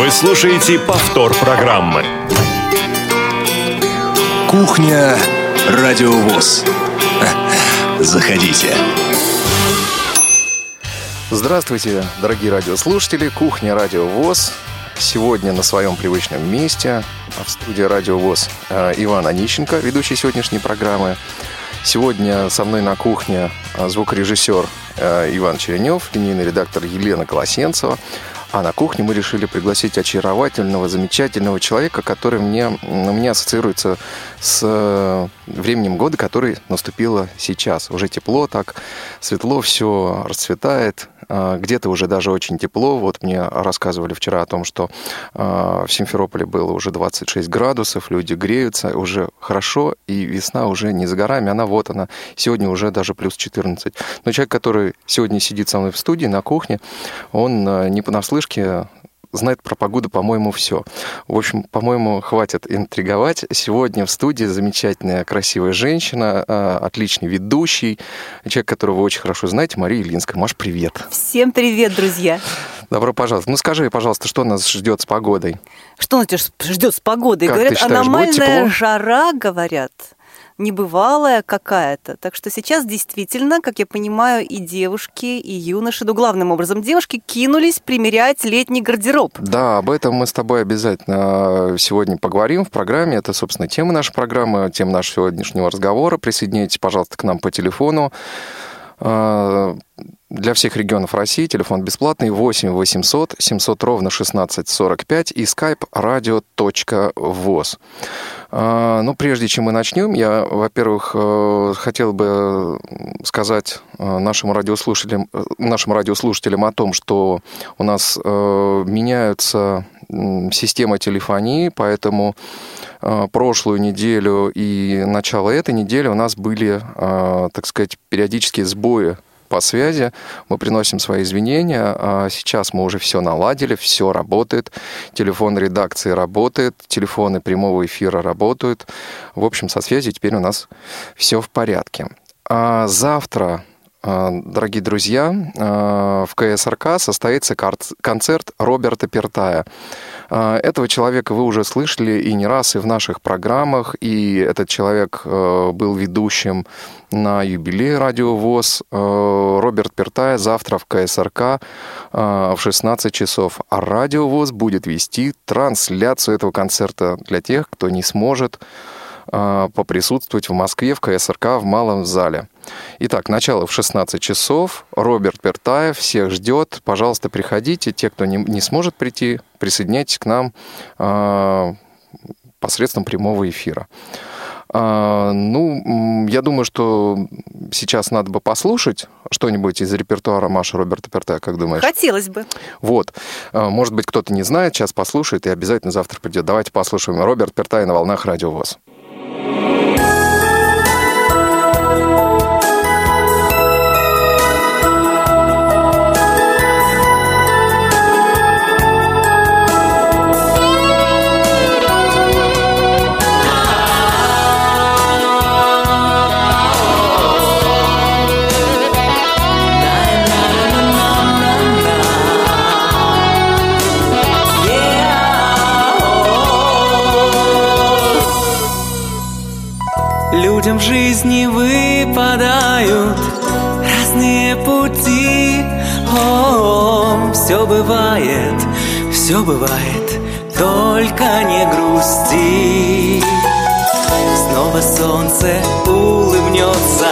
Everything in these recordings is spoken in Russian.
Вы слушаете повтор программы. Кухня Радиовоз. Заходите. Здравствуйте, дорогие радиослушатели. Кухня Радио ВОЗ. Сегодня на своем привычном месте в студии Радио ВОЗ э, Иван Онищенко, ведущий сегодняшней программы. Сегодня со мной на кухне э, звукорежиссер э, Иван Черенев, линейный редактор Елена Колосенцева. А на кухне мы решили пригласить очаровательного, замечательного человека, который мне, у меня ассоциируется с э, временем года, который наступило сейчас. Уже тепло, так светло, все расцветает. А, где-то уже даже очень тепло. Вот мне рассказывали вчера о том, что а, в Симферополе было уже 26 градусов, люди греются, уже хорошо, и весна уже не за горами, она вот она. Сегодня уже даже плюс 14. Но человек, который сегодня сидит со мной в студии на кухне, он а, не понаслышке знает про погоду, по-моему, все. В общем, по-моему, хватит интриговать. Сегодня в студии замечательная, красивая женщина, а, отличный ведущий, человек, которого вы очень хорошо знаете, Мария Ильинская. Маш, привет. Всем привет, друзья. Добро пожаловать. Ну скажи, пожалуйста, что нас ждет с погодой? Что нас ждет с погодой? Как говорят, ты считаешь, аномальная жара, говорят небывалая какая-то. Так что сейчас действительно, как я понимаю, и девушки, и юноши, ну, главным образом девушки, кинулись примерять летний гардероб. Да, об этом мы с тобой обязательно сегодня поговорим в программе. Это, собственно, тема нашей программы, тема нашего сегодняшнего разговора. Присоединяйтесь, пожалуйста, к нам по телефону для всех регионов России телефон бесплатный 8 800 700 ровно 1645 и skype radio.voz. А, ну, прежде чем мы начнем, я, во-первых, э, хотел бы сказать э, нашим радиослушателям, э, нашим радиослушателям о том, что у нас меняются система телефонии, поэтому прошлую неделю и начало этой недели у нас были, так сказать, периодические сбои по связи. Мы приносим свои извинения. А сейчас мы уже все наладили, все работает. Телефон редакции работает, телефоны прямого эфира работают. В общем, со связью теперь у нас все в порядке. А завтра Дорогие друзья, а, в КСРК состоится концерт Роберта Пертая. А, этого человека вы уже слышали и не раз, и в наших программах, и этот человек э, был ведущим на юбилей Радио ВОЗ. Э, Роберт Пертай завтра в КСРК э, в 16 часов. А Радио ВОЗ будет вести трансляцию этого концерта для тех, кто не сможет поприсутствовать в Москве в КСРК в малом зале. Итак, начало в 16 часов. Роберт Пертаев всех ждет. Пожалуйста, приходите. Те, кто не, не сможет прийти, присоединяйтесь к нам э, посредством прямого эфира. А, ну, я думаю, что сейчас надо бы послушать что-нибудь из репертуара Маши Роберта Пертая, как думаешь? Хотелось бы. Вот. Может быть, кто-то не знает, сейчас послушает и обязательно завтра придет. Давайте послушаем Роберт Пертай на волнах Радио жизни выпадают. Разные пути. О, все бывает, все бывает, только не грусти. Снова солнце улыбнется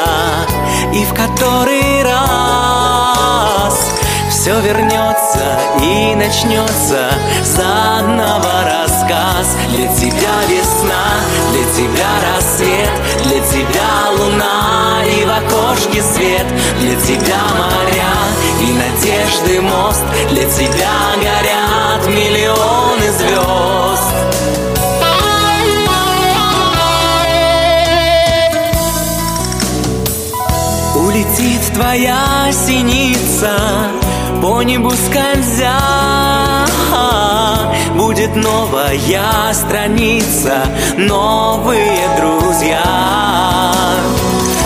И в который все вернется и начнется заново рассказ. Для тебя весна, для тебя рассвет Для тебя луна и в окошке свет. Для тебя моря и надежды мост Для тебя горят миллионы звезд Улетит твоя синица по небу скользя Будет новая страница, новые друзья.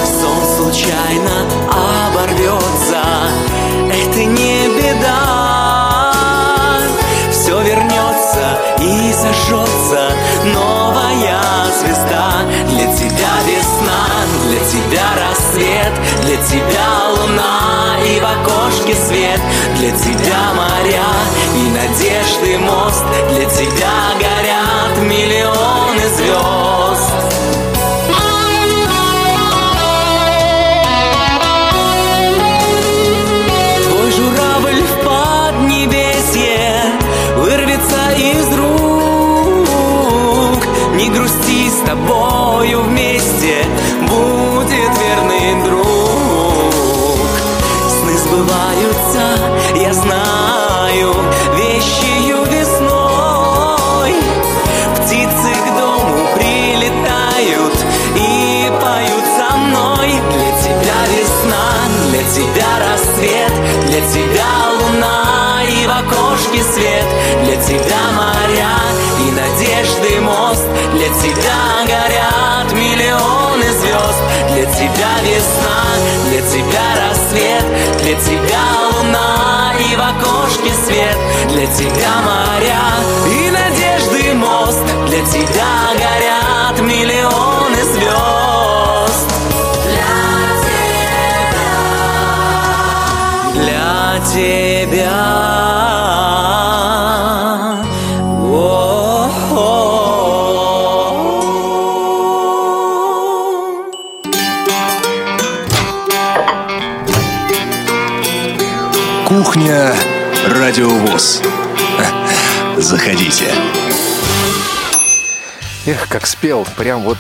Сон случайно оборвется, новая звезда. Для тебя весна, для тебя рассвет Для тебя луна и в окошке свет. Для тебя моря и надежды мост Для тебя горят миллионы Не грусти с тобою вместе Будет верный друг. Сны сбываются, я знаю Вещью весной. Птицы к дому прилетают И поют со мной. Для тебя весна, для тебя рассвет Для тебя луна и в окошке свет. Для тебя моря тебя горят миллионы звезд. Для тебя весна, для тебя рассвет. Для тебя луна и в окошке свет. Для тебя моря и надежды мост. Для тебя горят миллионы звезд. Для тебя. Радиовоз. Заходите. Эх, как спел. Прям вот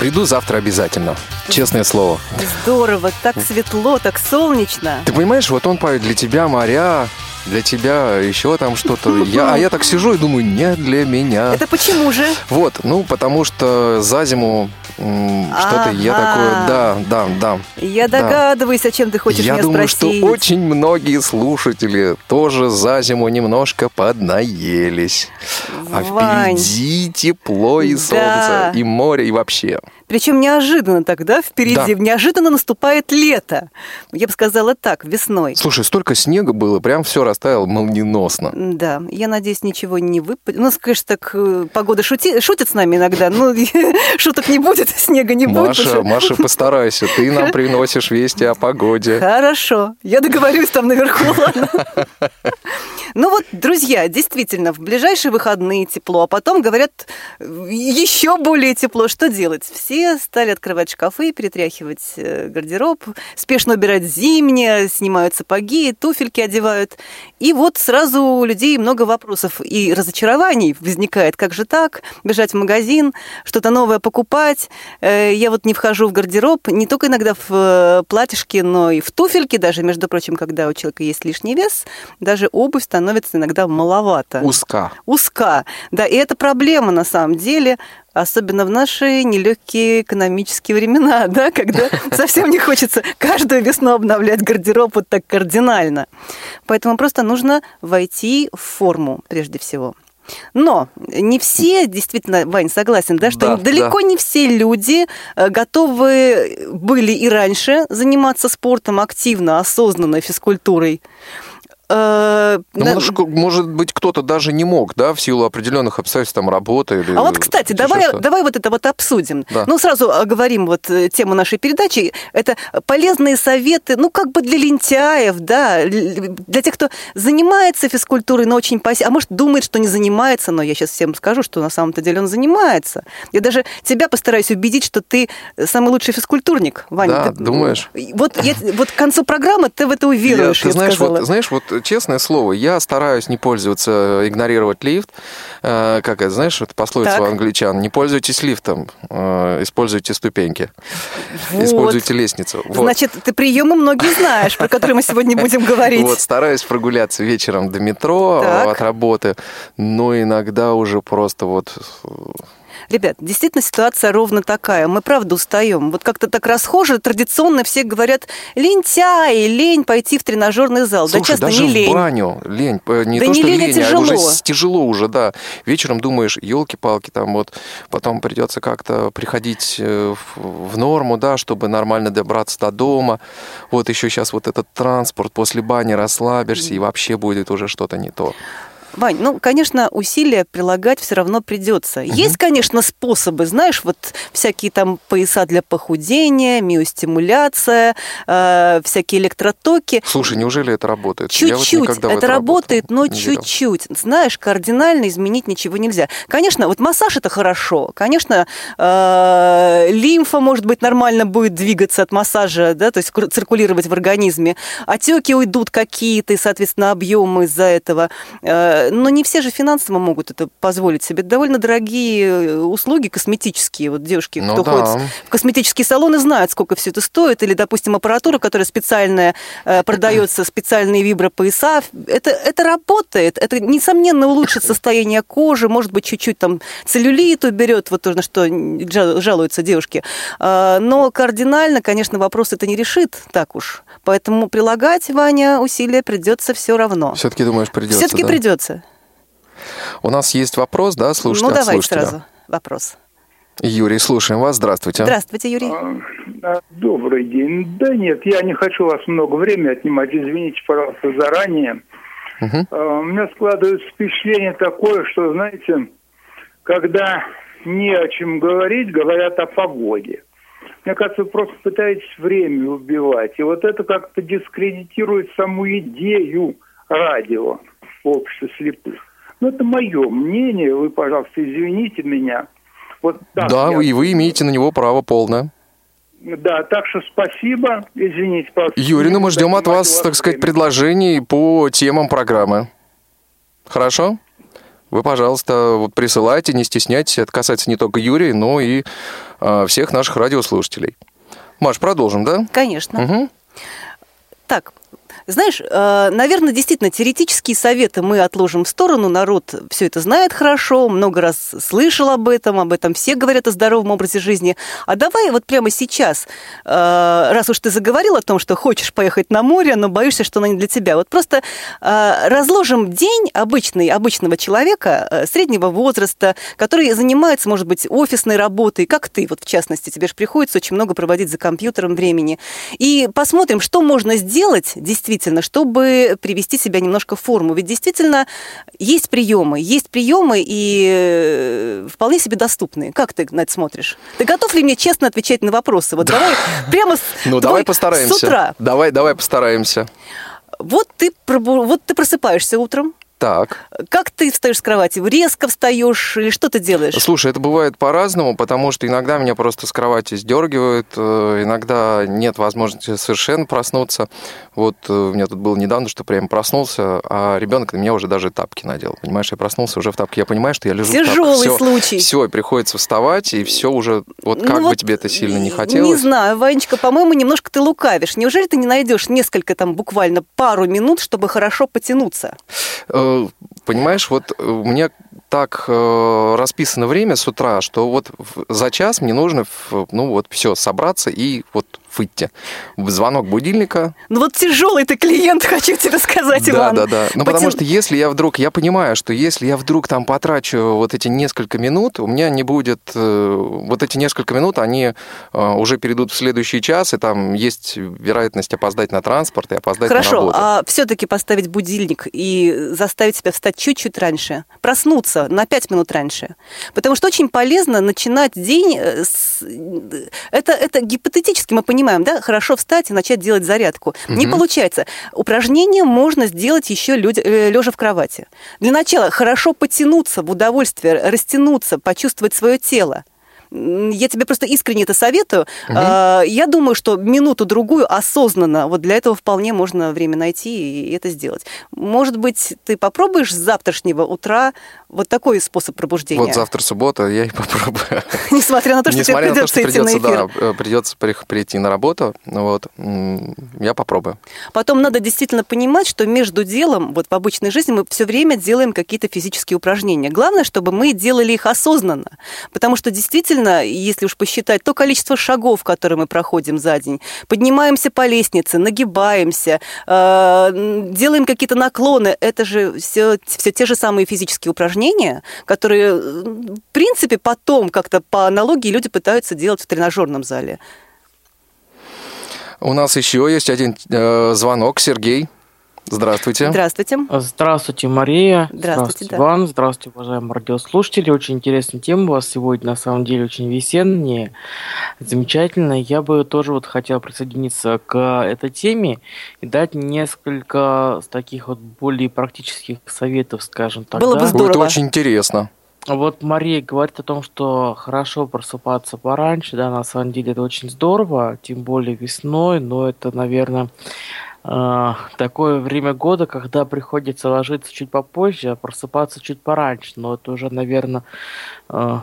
приду завтра обязательно. Честное слово. Здорово, так светло, так солнечно. Ты понимаешь, вот он поет для тебя моря, для тебя еще там что-то. Я, а я так сижу и думаю, не для меня. Это почему же? Вот, ну, потому что за зиму что-то я такое, да, да, да. Я догадываюсь, о чем ты хочешь я меня думаю, спросить. что очень многие слушатели тоже за зиму немножко поднаелись. А впереди тепло и солнце, и море, и вообще. Причем неожиданно тогда впереди, Да. неожиданно наступает лето. Я бы сказала так, весной. Слушай, столько снега было, прям все растаяло молниеносно. Да, я надеюсь, ничего не выпадет. Ну, конечно, так э, погода шути... шутит с нами иногда, но шуток не будет, снега не будет. Маша, Маша, постарайся, ты нам приносишь вести о погоде. Хорошо, я договорюсь там наверху, ладно? Ну вот, друзья, действительно, в ближайшие выходные тепло, а потом, говорят, еще более тепло. Что делать? Все стали открывать шкафы, перетряхивать э, гардероб, спешно убирать зимнее, снимают сапоги, туфельки одевают. И вот сразу у людей много вопросов и разочарований возникает. Как же так? Бежать в магазин, что-то новое покупать. Э, Я вот не вхожу в гардероб, не только иногда в э, платьишке, но и в туфельке, даже, между прочим, когда у человека есть лишний вес, даже обувь становится иногда маловато. Узка. Узка. Да, и это проблема на самом деле, особенно в наши нелегкие экономические времена, да, когда совсем не хочется каждую весну обновлять гардероб вот так кардинально. Поэтому просто нужно войти в форму прежде всего. Но не все, действительно, Вань, согласен, да, что Да, далеко не все люди э, готовы были и раньше заниматься спортом активно, осознанно, физкультурой. Э, Ну, да- может, может быть, кто-то даже не мог, да, в силу определенных обстоятельств там работы. Или А вот, кстати, давай, давай вот это вот обсудим. Да. Ну, сразу оговорим вот э, тему нашей передачи. Это полезные советы, ну, как бы для лентяев, да, для тех, кто занимается физкультурой, но очень пассивно, а может, думает, что не занимается, но я сейчас всем скажу, что на самом-то деле он занимается. Я даже тебя постараюсь убедить, что ты самый лучший физкультурник, Ваня. Да, Ты- думаешь? Вот, я- вот к концу программы ты в это уверуешь, Я- ты я знаешь, сказала. вот, знаешь, вот честное слово, я стараюсь не пользоваться, игнорировать лифт. Э, как это, знаешь, это пословица Так. у англичан. Не пользуйтесь лифтом, э, используйте ступеньки, Вот. используйте лестницу. Вот. Значит, ты приемы многие знаешь, про которые мы сегодня будем говорить. Вот, стараюсь прогуляться вечером до метро Так. э, от работы, но иногда уже просто вот... Ребят, действительно ситуация ровно такая. Мы правда устаем. Вот как-то так расхоже, традиционно все говорят, лентяй, лень пойти в тренажерный зал. да Слушай, часто даже не в лень. баню лень, э, не Да то не что лень, а лень, тяжело. уже с- тяжело уже, да. Вечером думаешь, елки-палки, там вот потом придется как-то приходить э, в, в норму, да, чтобы нормально добраться до дома. Вот еще сейчас вот этот транспорт после бани расслабишься и вообще будет уже что-то не то. Вань, ну, конечно, усилия прилагать все равно придется. Угу. Есть, конечно, способы, знаешь, вот всякие там пояса для похудения, миостимуляция, э, всякие электротоки. Слушай, неужели это работает? Чуть-чуть. Вот это, это работает, но чуть-чуть. Знаешь, кардинально изменить ничего нельзя. Конечно, вот массаж это хорошо. Конечно, э, лимфа, может быть, нормально будет двигаться от массажа, да, то есть циркулировать в организме. Отеки уйдут какие-то, и, соответственно, объемы из-за этого. Э, но не все же финансово могут это позволить себе. Это довольно дорогие э, услуги косметические. Вот девушки, ну, кто да. ходит в косметические салоны, знают, сколько все это стоит. Или, допустим, аппаратура, которая специальная э, продается, специальные вибропояса. Это, это работает. Это, несомненно, улучшит состояние кожи. Может быть, чуть-чуть там целлюлит уберет, вот то, на что жалуются девушки. Но кардинально, конечно, вопрос это не решит так уж. Поэтому прилагать, Ваня, усилия придется все равно. Все-таки думаешь, придется? Все-таки да? придется. У нас есть вопрос, да, слушайте Ну, давай сразу вопрос. Юрий, слушаем вас. Здравствуйте. Здравствуйте, Юрий. А, добрый день. Да нет, я не хочу вас много времени отнимать. Извините, пожалуйста, заранее. Угу. У меня складывается впечатление такое, что, знаете, когда не о чем говорить, говорят о погоде. Мне кажется, вы просто пытаетесь время убивать. И вот это как-то дискредитирует саму идею радио в обществе слепых. Ну, это мое мнение. Вы, пожалуйста, извините меня. Вот да, вы, вы имеете на него право полное. Да, так что спасибо. Извините, пожалуйста. Юрий, ну мы ждем от вас, так сказать, предложений по темам программы. Хорошо? Вы, пожалуйста, вот присылайте, не стесняйтесь. Это касается не только Юрия, но и э, всех наших радиослушателей. Маш, продолжим, да? Конечно. Угу. Так, знаешь, э, наверное, действительно, теоретические советы мы отложим в сторону. Народ все это знает хорошо, много раз слышал об этом, об этом все говорят о здоровом образе жизни. А давай вот прямо сейчас, э, раз уж ты заговорил о том, что хочешь поехать на море, но боишься, что оно не для тебя, вот просто э, разложим день обычный, обычного человека среднего возраста, который занимается, может быть, офисной работой, как ты, вот в частности, тебе же приходится очень много проводить за компьютером времени. И посмотрим, что можно сделать действительно действительно, чтобы привести себя немножко в форму. Ведь действительно есть приемы, есть приемы и э, вполне себе доступные. Как ты на это смотришь? Ты готов ли мне честно отвечать на вопросы? Вот давай прямо с Ну, давай постараемся. С утра. Давай, давай постараемся. Вот ты, вот ты просыпаешься утром, так. Как ты встаешь с кровати? Резко встаешь или что ты делаешь? Слушай, это бывает по-разному, потому что иногда меня просто с кровати сдергивают, э, иногда нет возможности совершенно проснуться. Вот э, у меня тут было недавно, что прям проснулся, а ребенок на меня уже даже тапки надел. Понимаешь, я проснулся уже в тапке. Я понимаю, что я лежу Тяжелый в тапках. случай. Все, и приходится вставать, и все уже, вот как ну бы вот тебе это сильно не хотелось. Не знаю, Ванечка, по-моему, немножко ты лукавишь. Неужели ты не найдешь несколько там буквально пару минут, чтобы хорошо потянуться? Э, понимаешь, вот э, меня так э, расписано время с утра, что вот за час мне нужно, ну вот, все, собраться и вот выйти. Звонок будильника. Ну вот тяжелый ты клиент, хочу тебе сказать, да, Иван. Да, да, да. Ну Потя... потому что если я вдруг, я понимаю, что если я вдруг там потрачу вот эти несколько минут, у меня не будет, э, вот эти несколько минут, они э, уже перейдут в следующий час, и там есть вероятность опоздать на транспорт и опоздать Хорошо, на работу. а все-таки поставить будильник и заставить себя встать чуть-чуть раньше, проснуться на 5 минут раньше. Потому что очень полезно начинать день э, с... Это, это гипотетически мы понимаем, понимаем, да, хорошо встать и начать делать зарядку. Угу. Не получается. Упражнение можно сделать еще лежа э, в кровати. Для начала хорошо потянуться в удовольствие, растянуться, почувствовать свое тело. Я тебе просто искренне это советую. Угу. Я думаю, что минуту-другую осознанно, вот для этого вполне можно время найти и это сделать. Может быть, ты попробуешь с завтрашнего утра вот такой способ пробуждения? Вот завтра суббота, я и попробую. Несмотря на то, что тебе придется идти на эфир. Да, придется прийти на работу, вот, я попробую. Потом надо действительно понимать, что между делом, вот в обычной жизни мы все время делаем какие-то физические упражнения. Главное, чтобы мы делали их осознанно, потому что действительно действительно, если уж посчитать то количество шагов, которые мы проходим за день, поднимаемся по лестнице, нагибаемся, э, делаем какие-то наклоны, это же все, все те же самые физические упражнения, которые, в принципе, потом как-то по аналогии люди пытаются делать в тренажерном зале. У нас еще есть один э, звонок. Сергей, Здравствуйте. Здравствуйте. Здравствуйте, Мария. Здравствуйте, да. Иван. Здравствуйте, уважаемые радиослушатели. Очень интересная тема у вас сегодня, на самом деле, очень весенняя, замечательная. Я бы тоже вот хотел присоединиться к этой теме и дать несколько таких вот более практических советов, скажем так. Было бы да? здорово. Будет очень интересно. Вот Мария говорит о том, что хорошо просыпаться пораньше, да, на самом деле это очень здорово, тем более весной, но это, наверное, э, такое время года, когда приходится ложиться чуть попозже, а просыпаться чуть пораньше, но это уже, наверное, э,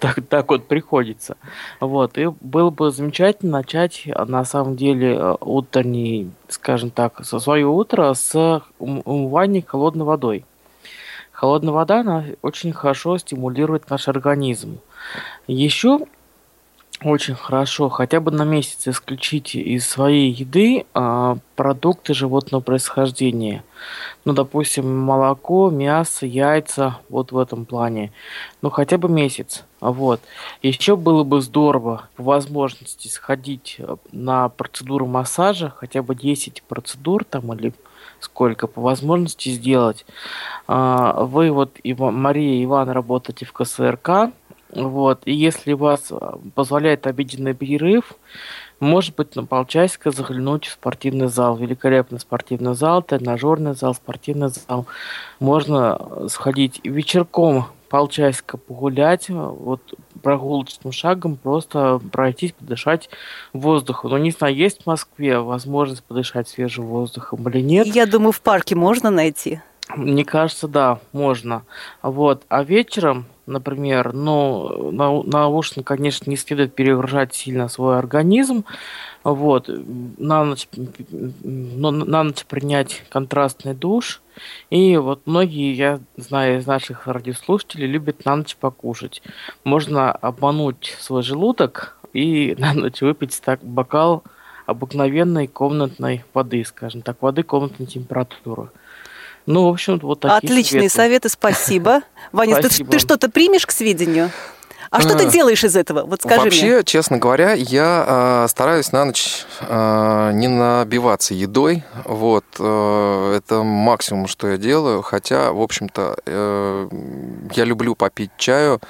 так, вот приходится. Вот, и было бы замечательно начать, а, на самом деле, э, утренний, скажем так, со свое утро с ум- умывания холодной водой. Холодная вода, она очень хорошо стимулирует наш организм. Еще очень хорошо хотя бы на месяц исключить из своей еды а, продукты животного происхождения. Ну, допустим, молоко, мясо, яйца, вот в этом плане. Ну, хотя бы месяц. Вот. Еще было бы здорово по возможности сходить э, на процедуру массажа, хотя бы 10 процедур там или сколько по возможности сделать. А, Вы вот, Ива- Мария и Иван, работаете в КСРК, вот, и если вас а, позволяет обеденный перерыв, может быть, на полчасика заглянуть в спортивный зал. Великолепный спортивный зал, тренажерный зал, спортивный зал. Можно сходить вечерком полчасика погулять, э, вот прогулочным шагом просто пройтись, подышать воздухом. Ну, не знаю, есть в Москве возможность подышать свежим воздухом или нет. Я думаю, в парке можно найти. Мне кажется, да, можно. Вот. А вечером, например, ну, на, на ужин, конечно, не следует перегружать сильно свой организм. Вот. На ночь, на ночь принять контрастный душ. И вот многие, я знаю из наших радиослушателей, любят на ночь покушать. Можно обмануть свой желудок и на ночь выпить так бокал обыкновенной комнатной воды, скажем так, воды комнатной температуры. Ну, в общем, вот такие Отличные советы, советы. спасибо. Ваня, ты, Спасибо. ты что-то примешь к сведению? А что ты А, делаешь из этого? Вот скажи Вообще, мне. честно говоря, я э, стараюсь на ночь э, не набиваться едой. Вот, э, это максимум, что я делаю. Хотя, в общем-то, э, я люблю попить чаю.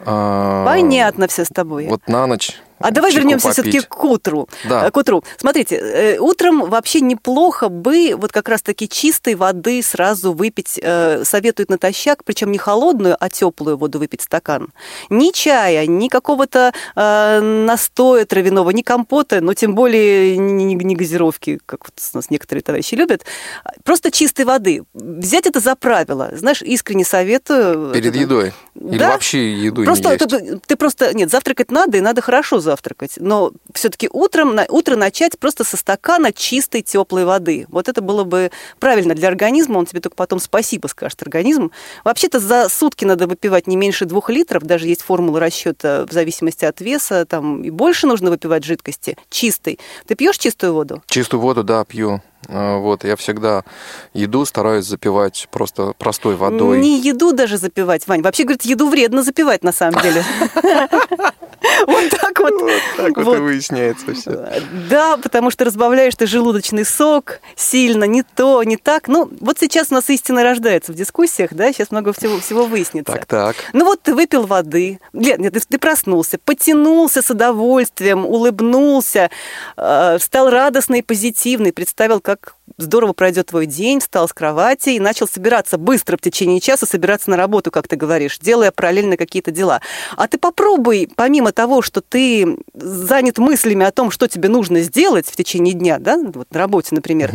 э, Понятно все с тобой. Вот на ночь. А давай чайку вернемся попить. все-таки к утру. Да. Э, К утру. Смотрите, э, утром вообще неплохо бы вот как раз-таки чистой воды сразу выпить. э, Советуют натощак, причем не холодную, а теплую воду выпить стакан. Ни чая, ни какого-то настоя травяного, ни компота, но тем более ни газировки, как вот у нас некоторые товарищи любят. Просто чистой воды. Взять это за правило. Знаешь, искренне советую. Перед Это- едой. Или Да. вообще еду Просто не ты, ты просто нет, завтракать надо и надо хорошо завтракать, но все-таки утром на утро начать просто со стакана чистой теплой воды. Вот это было бы правильно для организма. Он тебе только потом спасибо скажет организм. Вообще-то за сутки надо выпивать не меньше двух литров. Даже есть формула расчета в зависимости от веса. Там и больше нужно выпивать жидкости чистой. Ты пьешь чистую воду? Чистую воду, да, пью. Э, Вот, я всегда еду стараюсь запивать просто простой водой. Не еду даже запивать, Вань. Вообще, говорит, еду вредно запивать на самом деле. Вот так вот. Так вот Вот. и выясняется все. Да, потому что разбавляешь ты желудочный сок сильно, не то, не так. Ну, вот сейчас у нас истина рождается в дискуссиях, да, сейчас много всего, всего выяснится. Так, так. Ну вот ты выпил воды, нет, нет, ты, ты проснулся, потянулся с удовольствием, улыбнулся, э, стал радостный и позитивный, представил, как как здорово пройдет твой день, встал с кровати и начал собираться быстро в течение часа, собираться на работу, как ты говоришь, делая параллельно какие-то дела. А ты попробуй, помимо того, что ты занят мыслями о том, что тебе нужно сделать в течение дня, да, вот на работе, например,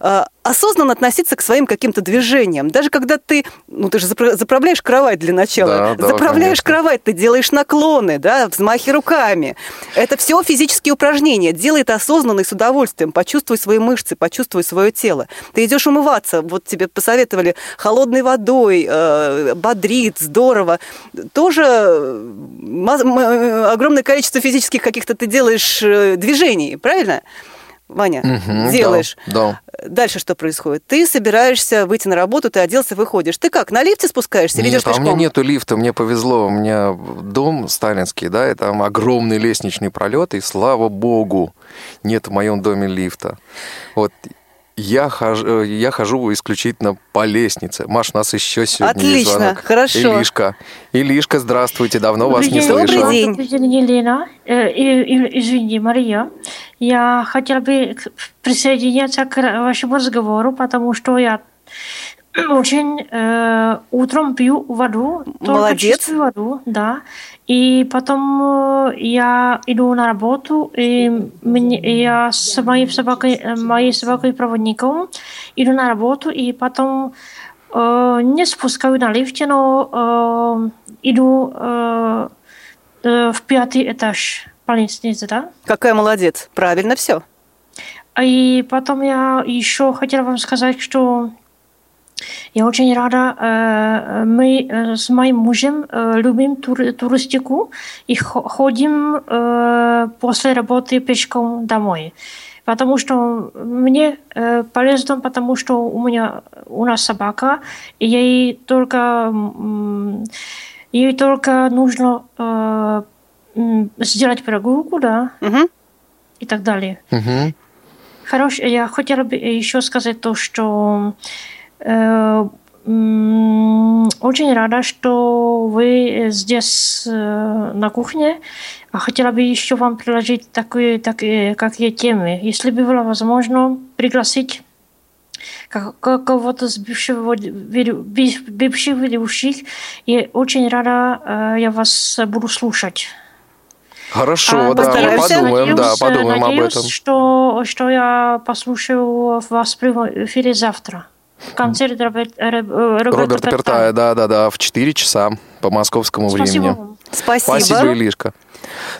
э, осознанно относиться к своим каким-то движениям. Даже когда ты, ну ты же запра- заправляешь кровать для начала, Да, да, заправляешь конечно. кровать, ты делаешь наклоны, да, взмахи руками. Это все физические упражнения. Делай это осознанно и с удовольствием. Почувствуй свои мышцы, почувствуй свое тело. Ты идешь умываться, вот тебе посоветовали холодной водой, э, бодрит, здорово. Тоже э, огромное количество физических каких-то ты делаешь э, движений, правильно? Ваня, Мгм, делаешь. Да, Дальше что происходит? Ты собираешься выйти на работу, ты оделся, выходишь. Ты как, на лифте спускаешься или Нет, идешь а у меня нету лифта, мне повезло. У меня дом сталинский, да, и там огромный лестничный пролет, и слава богу, нет в моем доме лифта. Вот Я хожу, я хожу исключительно по лестнице. Маш, у нас еще сегодня Отлично, звонок. хорошо. Илишка. Илишка, здравствуйте, давно вас не Добрый слышал. день. Добрый день, Елена. Э, и- Извини, Мария. Я хотела бы присоединяться к вашему разговору, потому что я очень э, утром пью воду, только Молодец. чистую воду, да. И потом я иду на работу, и мне, я с моей собакой, моей собакой проводником иду на работу, и потом э, не спускаю на лифте, но э, иду э, э, в пятый этаж по лестнице, да. Какая молодец. Правильно все. И потом я еще хотела вам сказать, что я очень рада, э, мы э, с моим мужем э, любим тур- туристику и хо- ходим э, после работы пешком домой. Потому что мне э, полезно, потому что у меня у нас собака, и ей только ей только нужно э, сделать прогулку, да, Мгм. и так далее. Мгм. Хорош, я хотела бы еще сказать то, что э, очень рада, что вы здесь э, на кухне. А хотела бы еще вам предложить такие, такие какие темы. Если бы было возможно пригласить как- как- кого-то с бывшего, бывших ведущих, и очень рада, э, я вас буду слушать. Хорошо, А, да, мы постараемся. подумаем, да, Надеюсь, подумаем об надеюсь, этом. Что, что я послушаю вас в эфире завтра. Концерт Роберт- Роберта, Роберта Пертая, да, да, да, в 4 часа по московскому Спасибо времени. Спасибо. Спасибо, Илишка.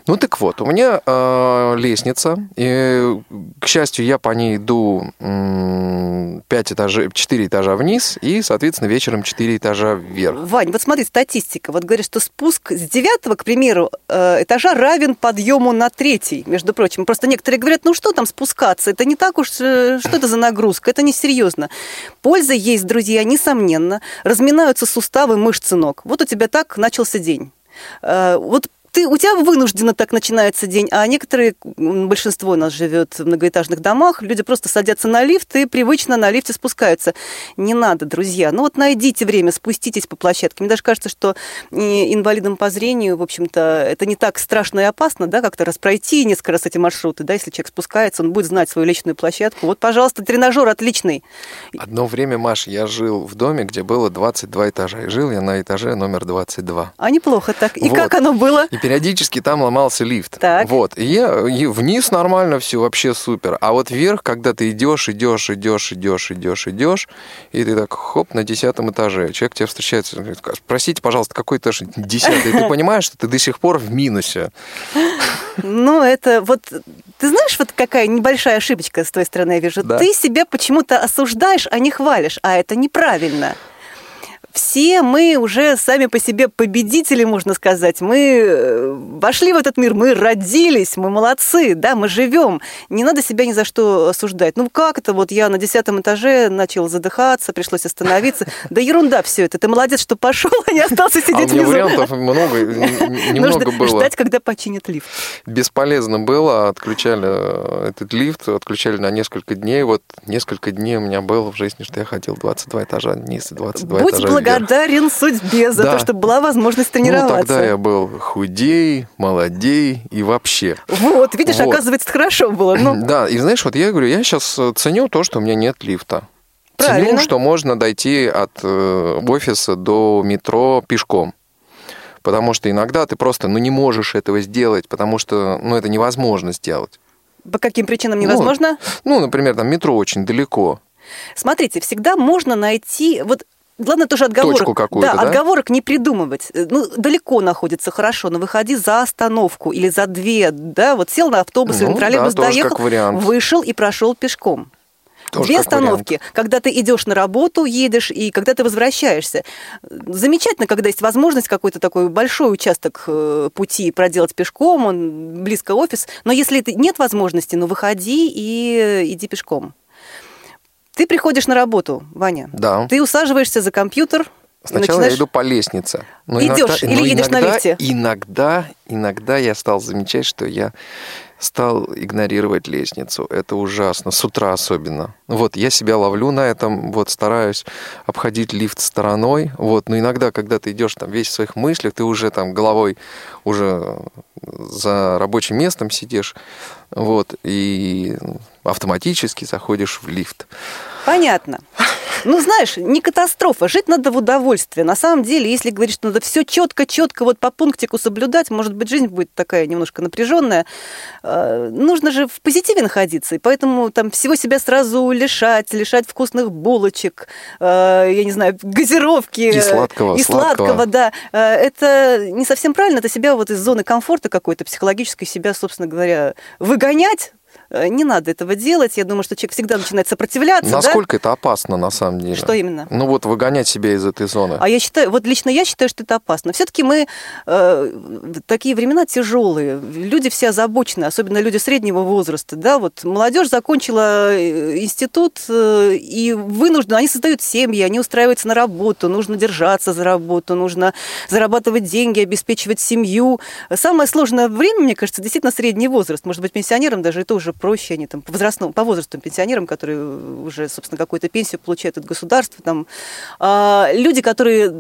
Ну так вот, у меня э, лестница, и, к счастью, я по ней иду 5 этажей, 4 этажа вниз, и, соответственно, вечером 4 этажа вверх. Вань, вот смотри, статистика. Вот говорит, что спуск с девятого, к примеру, э, этажа равен подъему на третий, между прочим. Просто некоторые говорят, ну что там спускаться, это не так уж, э, что это за нагрузка, это несерьезно. Польза есть, друзья, несомненно. Разминаются суставы, мышцы ног. Вот у тебя так начался день. Э, Вот ты, у тебя вынужденно так начинается день, а некоторые, большинство у нас живет в многоэтажных домах, люди просто садятся на лифт и привычно на лифте спускаются. Не надо, друзья. Ну вот найдите время, спуститесь по площадке. Мне даже кажется, что и инвалидам по зрению, в общем-то, это не так страшно и опасно, да, как-то раз пройти несколько раз эти маршруты, да, если человек спускается, он будет знать свою личную площадку. Вот, пожалуйста, тренажер отличный. Одно время, Маш, я жил в доме, где было 22 этажа, и жил я на этаже номер 22. А неплохо так. И Вот. как оно было? И периодически там ломался лифт. Так. Вот. И я и вниз нормально все, вообще супер. А вот вверх, когда ты идешь, идешь, идешь, идешь, идешь, идешь, и ты так хоп на десятом этаже. Человек тебя встречается, говорит, простите, пожалуйста, какой этаж десятый? Ты понимаешь, что ты до сих пор в минусе. Ну, это вот... Ты знаешь, вот какая небольшая ошибочка с твоей стороны, я вижу? Да. Ты себя почему-то осуждаешь, а не хвалишь, а это неправильно. Все мы уже сами по себе победители, можно сказать. Мы э, вошли в этот мир, мы родились, мы молодцы, да, мы живем. Не надо себя ни за что осуждать. Ну как это вот я на десятом этаже начал задыхаться, пришлось остановиться. Да ерунда все это. Ты молодец, что пошел, а не остался А сидеть меня внизу. вариантов много, немного Нужно было. ждать, когда починят лифт. Бесполезно было, отключали э, этот лифт, отключали на несколько дней. Вот несколько дней у меня было в жизни, что я ходил 22 этажа вниз и 22 Будь этажа. Благодарен судьбе за Да. то, что была возможность Ну, тренироваться. тогда я был худей, молодей и вообще. Вот, видишь, Вот. оказывается, хорошо было. Ну, Да, и знаешь, вот я говорю, я сейчас ценю то, что у меня нет лифта. Правильно. Ценю, что можно дойти от э, офиса до метро пешком. Потому что иногда ты просто ну, не можешь этого сделать, потому что ну, это невозможно сделать. по каким причинам Ну, невозможно? Ну, например, там метро очень далеко. Смотрите, всегда можно найти... Вот Главное тоже отговорок. Точку какую-то, да? отговорок не придумывать. Ну, далеко находится, хорошо, но выходи за остановку или за две, да, вот сел на автобус или Ну, на троллейбус, да, доехал, вариант. вышел и прошел пешком. Тоже Две остановки, когда ты идешь на работу, едешь, и когда ты возвращаешься. Замечательно, когда есть возможность какой-то такой большой участок э, пути проделать пешком, он близко офис. Но если нет возможности, ну выходи и э, иди пешком. Ты приходишь на работу, Ваня. Да. Ты усаживаешься за компьютер. Сначала начинаешь- я иду по лестнице. Но Идёшь или но едешь на иногда- лифте? Иногда, иногда я стал замечать, что я стал игнорировать лестницу. Это ужасно, с утра особенно. Вот, я себя ловлю на этом, вот, стараюсь обходить лифт стороной, вот, но иногда, когда ты идешь там весь в своих мыслях, ты уже там головой уже за рабочим местом сидишь, вот, и автоматически заходишь в лифт. Понятно. Ну, знаешь, не катастрофа. Жить надо в удовольствие. На самом деле, если говорить, что надо все четко-четко вот по пунктику соблюдать, может быть, жизнь будет такая немножко напряженная. Э, нужно же в позитиве находиться. И поэтому там всего себя сразу лишать, лишать вкусных булочек, э, я не знаю, газировки. И сладкого. И сладкого, сладкого да. Э, это не совсем правильно. Это себя вот из зоны комфорта какой-то психологической себя, собственно говоря, выгонять Э, не надо этого делать. Я думаю, что человек всегда начинает сопротивляться. Насколько да? это опасно на самом деле? Что именно? Ну вот выгонять себя из этой зоны. А я считаю, вот лично я считаю, что это опасно. Все-таки мы э, такие времена тяжелые, люди все озабочены, особенно люди среднего возраста, да, вот молодежь закончила э, институт э, и вынуждена, они создают семьи, они устраиваются на работу, нужно держаться за работу, нужно зарабатывать деньги, обеспечивать семью. Самое сложное время, мне кажется, действительно средний возраст. Может быть, пенсионерам даже это уже проще, они там по, возрастному, по возрасту пенсионерам, которые уже, собственно, какую-то пенсию получают от государства. Там, а, люди, которые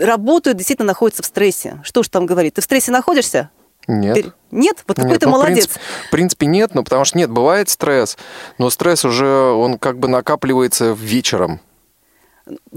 работают, действительно находятся в стрессе. Что ж там говорить? Ты в стрессе находишься? Нет. Нет? Вот какой нет, ты ну, молодец. В принципе, в принципе, нет, но потому что нет, бывает стресс, но стресс уже, он как бы накапливается вечером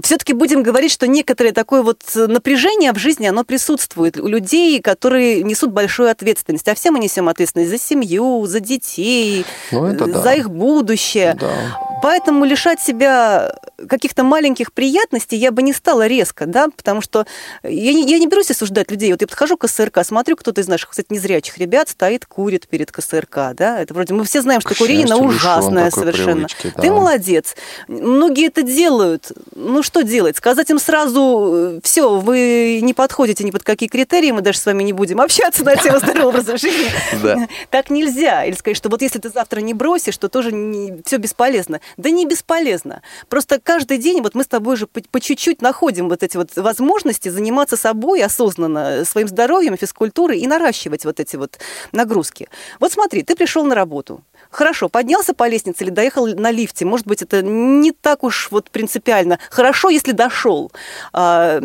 все-таки будем говорить, что некоторое такое вот напряжение в жизни, оно присутствует у людей, которые несут большую ответственность. А все мы несем ответственность за семью, за детей, ну, да. за их будущее. Да. Поэтому лишать себя каких-то маленьких приятностей я бы не стала резко, да, потому что я не, я не берусь осуждать людей. Вот я подхожу к КСРК, смотрю, кто-то из наших, кстати, незрячих ребят стоит, курит перед КСРК, да, это вроде мы все знаем, что курение ужасное совершенно. Привычки, да. Ты молодец. Многие это делают. Ну что делать? Сказать им сразу, все, вы не подходите ни под какие критерии, мы даже с вами не будем общаться на тему здорового образа жизни. Так нельзя. Или сказать, что вот если ты завтра не бросишь, то тоже все бесполезно. Да не бесполезно. Просто каждый день вот мы с тобой же по, чуть-чуть находим вот эти вот возможности заниматься собой осознанно, своим здоровьем, физкультурой и наращивать вот эти вот нагрузки. Вот смотри, ты пришел на работу. Хорошо, поднялся по лестнице или доехал на лифте. Может быть, это не так уж вот принципиально. Хорошо, если дошел а,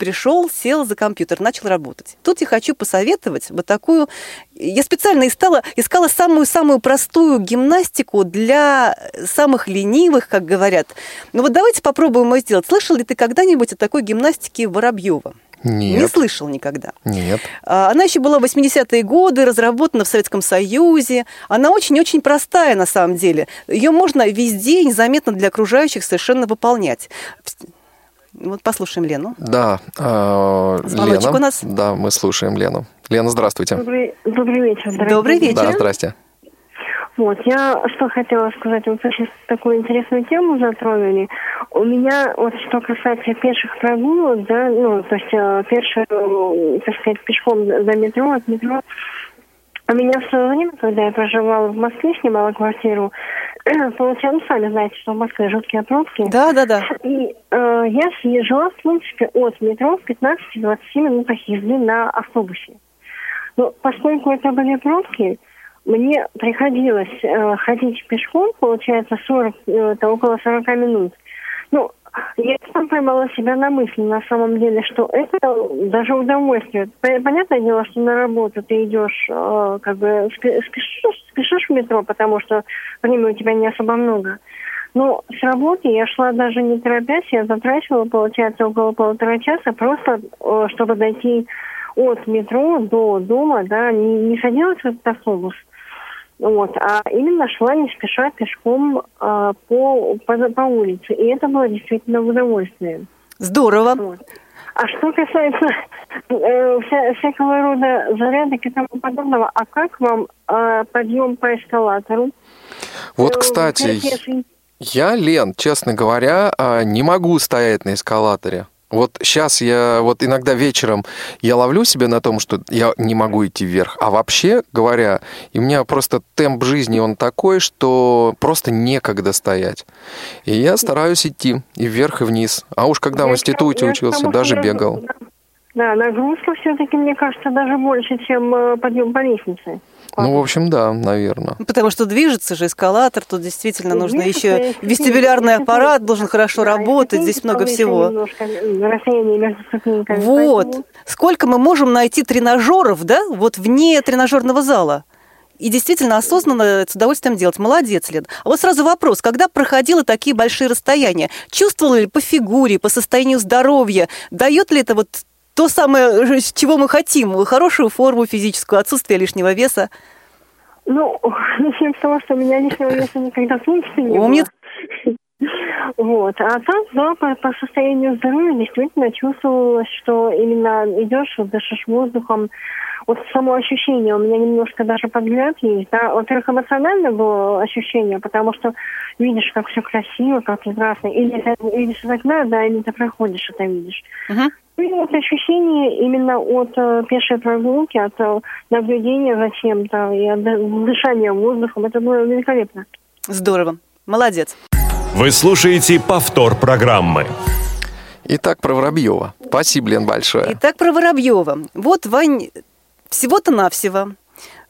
пришел, сел за компьютер, начал работать. Тут я хочу посоветовать вот такую... Я специально искала, искала самую-самую простую гимнастику для самых ленивых, как говорят. Ну вот давайте попробуем ее сделать. Слышал ли ты когда-нибудь о такой гимнастике Воробьева? Нет. Не слышал никогда. Нет. А, она еще была в 80-е годы, разработана в Советском Союзе. Она очень-очень простая на самом деле. Ее можно везде незаметно для окружающих совершенно выполнять. Вот послушаем Лену. Да, э, Лена. у нас. Да, мы слушаем Лену. Лена, здравствуйте. Добрый, добрый вечер. Добрый вечер. Да, здрасте. Вот, я что хотела сказать, вот сейчас такую интересную тему затронули. У меня, вот что касается пеших прогулок, да, ну, то есть э, пеших, так сказать, пешком до метро, от метро, у меня в свое время, когда я проживала в Москве, снимала квартиру, получалось, сами знаете, что в Москве жуткие пробки. Да, да, да. И э, я съезжала, в принципе, от метро в 15-20 минутах езды на автобусе. Но поскольку это были пробки, мне приходилось э, ходить пешком, получается, 40, э, это около 40 минут. Ну, я сам поймала себя на мысли, на самом деле, что это даже удовольствие. Понятное дело, что на работу ты идешь, э, как бы спешишь, спешишь в метро, потому что времени у тебя не особо много. Но с работы я шла даже не торопясь, я затрачивала, получается, около полутора часа, просто э, чтобы дойти от метро до дома, да, не, не садилась в этот автобус, вот, а именно шла не спеша пешком э, по, по, по улице. И это было действительно удовольствие. Здорово. Вот. А что касается э, вся, всякого рода зарядок и тому подобного, а как вам э, подъем по эскалатору? Вот, э, кстати, я, Лен, честно говоря, э, не могу стоять на эскалаторе. Вот сейчас я, вот иногда вечером я ловлю себя на том, что я не могу идти вверх. А вообще говоря, у меня просто темп жизни, он такой, что просто некогда стоять. И я стараюсь идти и вверх, и вниз. А уж когда в институте учился, даже бегал. Да, нагрузка все-таки, мне кажется, даже больше, чем э, подъем по лестнице. Ну, в общем, да, наверное. Потому что движется же эскалатор, тут действительно Ну, нужно движется, еще вестибулярный аппарат должен хорошо Да, работать, здесь много всего. немножко между. Вот. поэтому- Сколько мы можем найти тренажеров, да, вот вне тренажерного зала? И действительно осознанно с удовольствием делать. Молодец, Лен. А вот сразу вопрос. Когда проходила такие большие расстояния, чувствовала ли по фигуре, по состоянию здоровья, дает ли это вот то самое, с чего мы хотим, хорошую форму физическую, отсутствие лишнего веса? Ну, начнем с того, что у меня лишнего веса никогда в принципе не Умниц. было. Вот. А так, да, по, по состоянию здоровья действительно чувствовалось, что именно идешь, дышишь воздухом. Вот само ощущение у меня немножко даже подгляд есть. Да? Во-первых, эмоционально было ощущение, потому что видишь, как все красиво, как прекрасно. Или ты видишь из окна, да, или ты проходишь, это видишь. Мгм. Ну и вот ощущение именно от э, пешей прогулки, от э, наблюдения за чем-то и от ды- дышания воздухом, это было великолепно. Здорово. Молодец. Вы слушаете повтор программы. Итак, про Воробьева. Спасибо, Лен, большое. Итак, про Воробьева. Вот, Вань, всего-то навсего.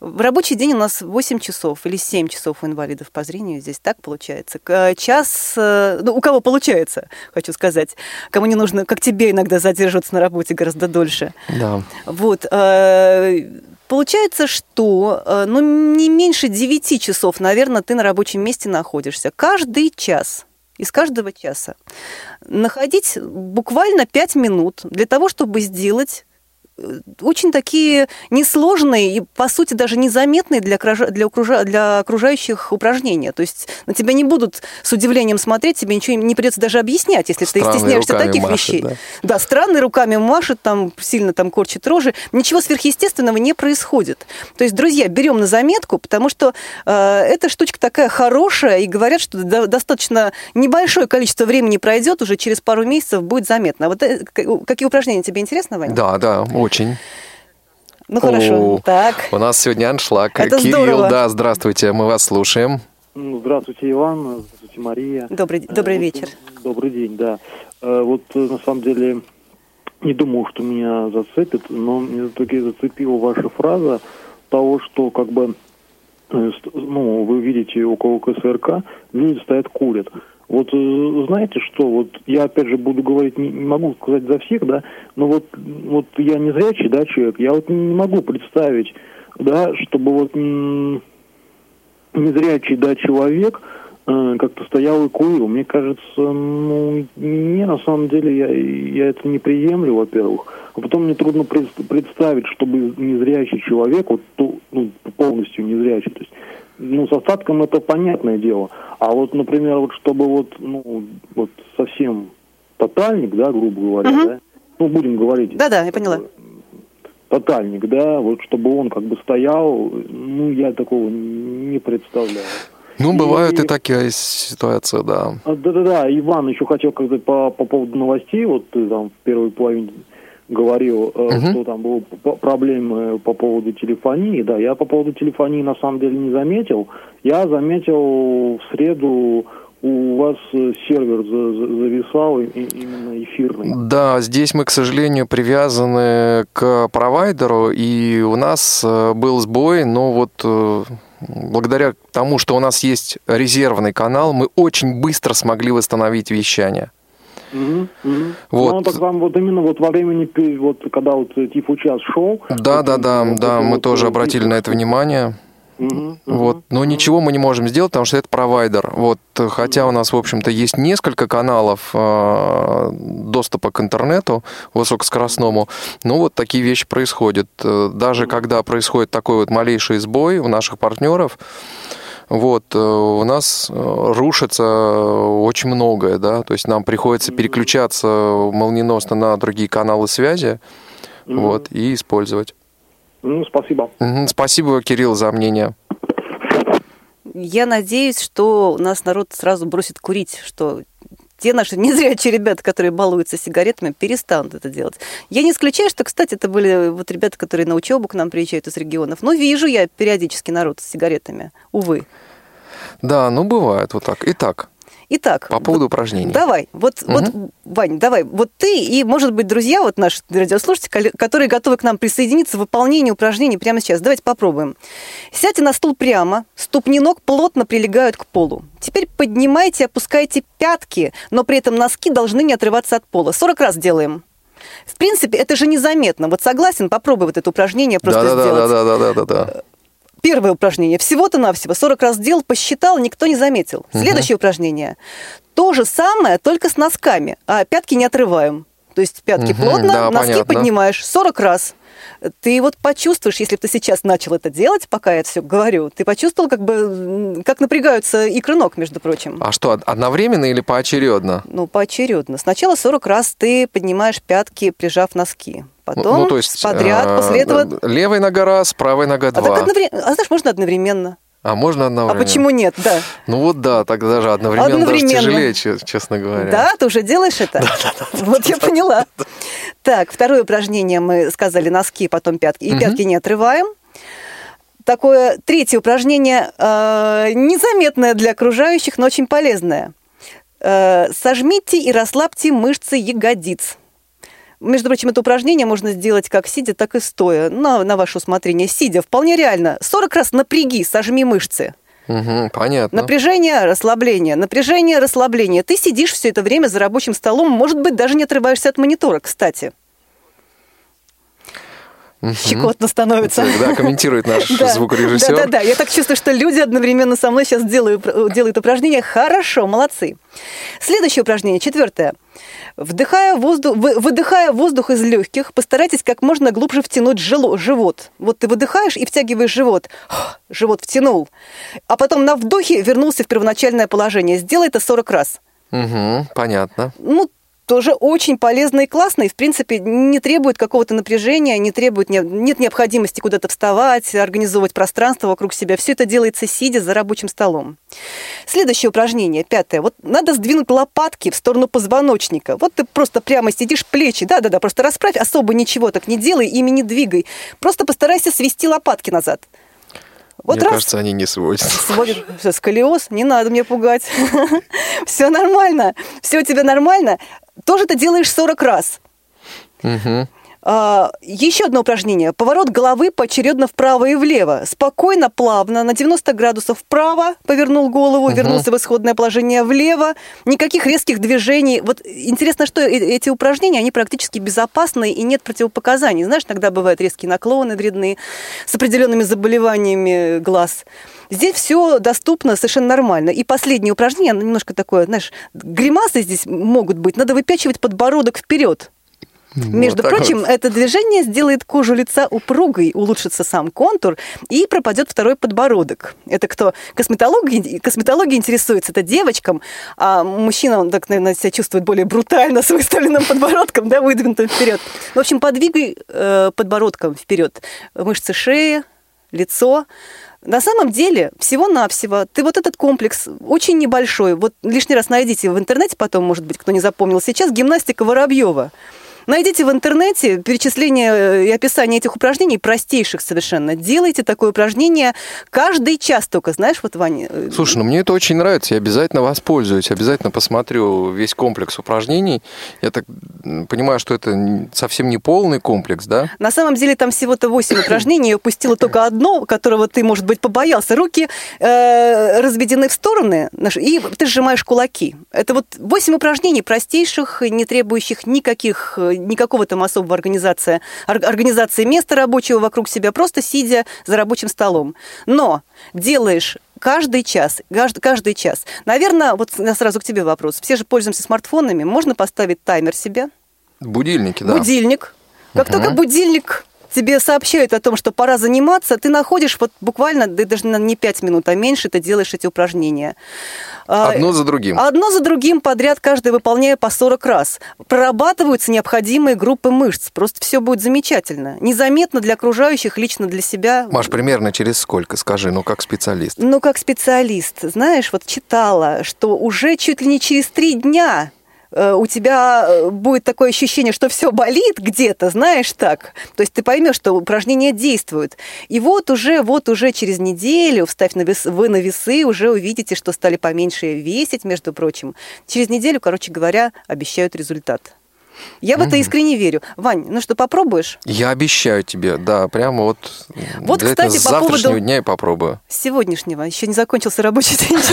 В рабочий день у нас 8 часов или 7 часов у инвалидов по зрению. Здесь так получается. К- Час, э, ну, у кого получается, хочу сказать. Кому не нужно, как тебе иногда задерживаться на работе гораздо дольше. Да. Вот. э, Получается, что э, ну, не меньше 9 часов, наверное, ты на рабочем месте находишься. Каждый час из каждого часа находить буквально 5 минут для того, чтобы сделать э, очень такие несложные и, по сути, даже незаметные для, для, окружа- для окружающих упражнения. То есть на тебя не будут с удивлением смотреть, тебе ничего не придется даже объяснять, если Странно ты стесняешься таких машет, вещей. да. Да, странно руками машет, там сильно там корчит рожи. Ничего сверхъестественного не происходит. То есть, друзья, берем на заметку, потому что э, эта штучка такая хорошая, и говорят, что до- достаточно небольшое количество времени пройдет, уже через пару месяцев будет заметно. А Вот э, какие упражнения тебе интересно, Ваня? Да, да, очень. Ну хорошо. О, Так. У нас сегодня аншлаг. Это Кирилл, здорово. да, здравствуйте, мы вас слушаем. Ну, Здравствуйте, Иван. Здравствуйте, Мария. Добрый, добрый вот, вечер. Добрый день, да. Э, Вот э, на самом деле не думал, что меня зацепит, но меня все-таки зацепила ваша фраза того, что как бы э, ст- ну, вы видите около КСРК, люди стоят курят. Вот э, знаете что, вот я опять же буду говорить, не, могу сказать за всех, да, но вот, вот я не зрячий, да, человек, я вот не могу представить, да, чтобы вот незрячий, да, человек э, как-то стоял и курил. Мне кажется, ну, не, на самом деле я, я это не приемлю, во-первых. А потом мне трудно пред- представить, чтобы незрячий человек, вот ну, полностью незрячий, то есть, ну, с остатком это понятное дело. А вот, например, вот чтобы вот, ну, вот совсем тотальник, да, грубо говоря, Мгм. да, ну, будем говорить, Да-да, я поняла. тотальник, да, вот чтобы он как бы стоял, ну, я такого не представляю. Ну, И- бывают и такие ситуации, да. А, Да-да-да, Иван еще хотел когда по, по поводу новостей, вот ты там в первой половине говорил, Мгм. что там были проблемы по поводу телефонии, да, я по поводу телефонии на самом деле не заметил, я заметил в среду у вас э, сервер за- за- зависал именно эфирный. Да, здесь мы, к сожалению, привязаны к провайдеру, и у нас э, был сбой, но вот благодаря тому, что у нас есть резервный канал, мы очень быстро смогли восстановить вещание. Мгм, мгм. Вот. Ну, так вам вот именно вот во времени, вот когда вот Тифу-час шел. Да, вот, да, да, вот да, это мы вот, тоже э, обратили на это внимание. Вот. Но ничего мы не можем сделать, потому что это провайдер. Вот. Хотя у нас, в общем-то, есть несколько каналов э, доступа к интернету высокоскоростному, но вот такие вещи происходят. Э, Даже когда происходит такой вот малейший сбой у наших партнеров, вот, э, у нас э, рушится очень многое, да, то есть нам приходится переключаться молниеносно на другие каналы связи, вот, и использовать. Ну, спасибо. Спасибо, Кирилл, за мнение. Я надеюсь, что у нас народ сразу бросит курить, что те наши незрячие ребята, которые балуются сигаретами, перестанут это делать. Я не исключаю, что, кстати, это были вот ребята, которые на учебу к нам приезжают из регионов. Но вижу я периодически народ с сигаретами, увы. Да, ну бывает вот так. Итак, Итак. По поводу упражнений. Давай, вот, угу. вот, Вань, давай, вот ты и, может быть, друзья, вот наши радиослушатели, которые готовы к нам присоединиться в выполнении упражнений прямо сейчас. Давайте попробуем. Сядьте на стул прямо, ступни ног плотно прилегают к полу. Теперь поднимайте, опускайте пятки, но при этом носки должны не отрываться от пола. 40 раз делаем. В принципе, это же незаметно. Вот согласен, попробуй вот это упражнение просто да, сделать. Да, да, да, да, да, да. Первое упражнение. Всего-то навсего. 40 раз сделал, посчитал, никто не заметил. Следующее угу. упражнение. То же самое, только с носками. А пятки не отрываем. То есть пятки угу, плотно, да, носки понятно. поднимаешь 40 раз. Ты вот почувствуешь, если бы ты сейчас начал это делать, пока я это все говорю, ты почувствовал, как бы, как напрягаются икры ног, между прочим. А что, одновременно или поочередно? Ну, поочередно. Сначала 40 раз ты поднимаешь пятки, прижав носки. Потом ну, то есть, подряд, а, после этого... Левая нога раз, правая нога два. А, так одновременно, а знаешь, можно одновременно. А можно одновременно? А почему нет, да? Ну вот да, тогда же одновременно, одновременно. даже тяжелее, честно говоря. Да, ты уже делаешь это? Вот я поняла. Так, второе упражнение мы сказали носки, потом пятки. И пятки не отрываем. Такое третье упражнение э, незаметное для окружающих, но очень полезное. Э, сожмите и расслабьте мышцы ягодиц. Между прочим, это упражнение можно сделать как сидя, так и стоя. На, на ваше усмотрение. Сидя, вполне реально. 40 раз напряги, сожми мышцы. Угу, понятно. Напряжение, расслабление, напряжение, расслабление. Ты сидишь все это время за рабочим столом, может быть, даже не отрываешься от монитора, кстати. Угу. Щекотно становится. Да, комментирует наш звукорежиссер. Да, да, да. Я так чувствую, что люди одновременно со мной сейчас делают, делают упражнения. Хорошо, молодцы. Следующее упражнение, четвертое. Вдыхая воздух, выдыхая воздух из легких, постарайтесь как можно глубже втянуть живот. Вот ты выдыхаешь и втягиваешь живот. Живот втянул. А потом на вдохе вернулся в первоначальное положение. Сделай это 40 раз. Угу, понятно. Ну, тоже очень полезно и классно, и, в принципе, не требует какого-то напряжения, не требует, нет необходимости куда-то вставать, организовывать пространство вокруг себя. Все это делается сидя за рабочим столом. Следующее упражнение, пятое. Вот надо сдвинуть лопатки в сторону позвоночника. Вот ты просто прямо сидишь, плечи, да-да-да, просто расправь, особо ничего так не делай, ими не двигай. Просто постарайся свести лопатки назад. Вот мне раз... кажется, они не сводят. Сводят. Все, сколиоз, не надо мне пугать. Все нормально. Все у тебя нормально тоже ты делаешь 40 раз. Угу. А, еще одно упражнение. Поворот головы поочередно вправо и влево. Спокойно, плавно, на 90 градусов вправо повернул голову, угу. вернулся в исходное положение влево. Никаких резких движений. Вот интересно, что э, эти упражнения, они практически безопасны и нет противопоказаний. Знаешь, иногда бывают резкие наклоны вредные с определенными заболеваниями глаз. Здесь все доступно совершенно нормально. И последнее упражнение, оно немножко такое, знаешь, гримасы здесь могут быть. Надо выпячивать подбородок вперед. Между вот прочим, вот. это движение сделает кожу лица упругой, улучшится сам контур и пропадет второй подбородок. Это кто косметологией, косметологией интересуется, это девочкам, а мужчина, он так, наверное, себя чувствует более брутально с выставленным подбородком, да, выдвинутым вперед. В общем, подвигай э, подбородком вперед мышцы шеи, лицо, на самом деле, всего-навсего, ты вот этот комплекс очень небольшой, вот лишний раз найдите в интернете потом, может быть, кто не запомнил, сейчас гимнастика Воробьева. Найдите в интернете перечисление э, и описание этих упражнений, простейших совершенно. Делайте такое упражнение каждый час только, знаешь, вот, Ваня. Э, Слушай, ну мне это очень нравится, я обязательно воспользуюсь, обязательно посмотрю весь комплекс упражнений. Я так понимаю, что это совсем не полный комплекс, да? На самом деле там всего-то 8 упражнений, я упустила только одно, которого ты, может быть, побоялся. Руки э, разведены в стороны, и ты сжимаешь кулаки. Это вот 8 упражнений простейших, не требующих никаких э, никакого там особого организации, организации места рабочего вокруг себя, просто сидя за рабочим столом. Но делаешь каждый час, каждый, каждый час. Наверное, вот сразу к тебе вопрос. Все же пользуемся смартфонами. Можно поставить таймер себе? Будильники, да. Будильник. Как угу. только будильник тебе сообщают о том, что пора заниматься, ты находишь вот буквально, даже не 5 минут, а меньше ты делаешь эти упражнения. А, одно за другим. Одно за другим подряд, каждый выполняя по 40 раз. Прорабатываются необходимые группы мышц. Просто все будет замечательно. Незаметно для окружающих, лично для себя. Маш, примерно через сколько, скажи, ну как специалист? Ну как специалист. Знаешь, вот читала, что уже чуть ли не через три дня у тебя э, будет такое ощущение, что все болит где-то, знаешь так. То есть ты поймешь, что упражнения действуют. И вот уже, вот уже через неделю, вставь на вес, вы на весы, уже увидите, что стали поменьше весить, между прочим. Через неделю, короче говоря, обещают результат. Я в это искренне верю. Вань, ну что, попробуешь? Я обещаю тебе, да, прямо вот, вот кстати, по завтрашнего поводу... дня я попробую. Сегодняшнего. Еще не закончился рабочий день.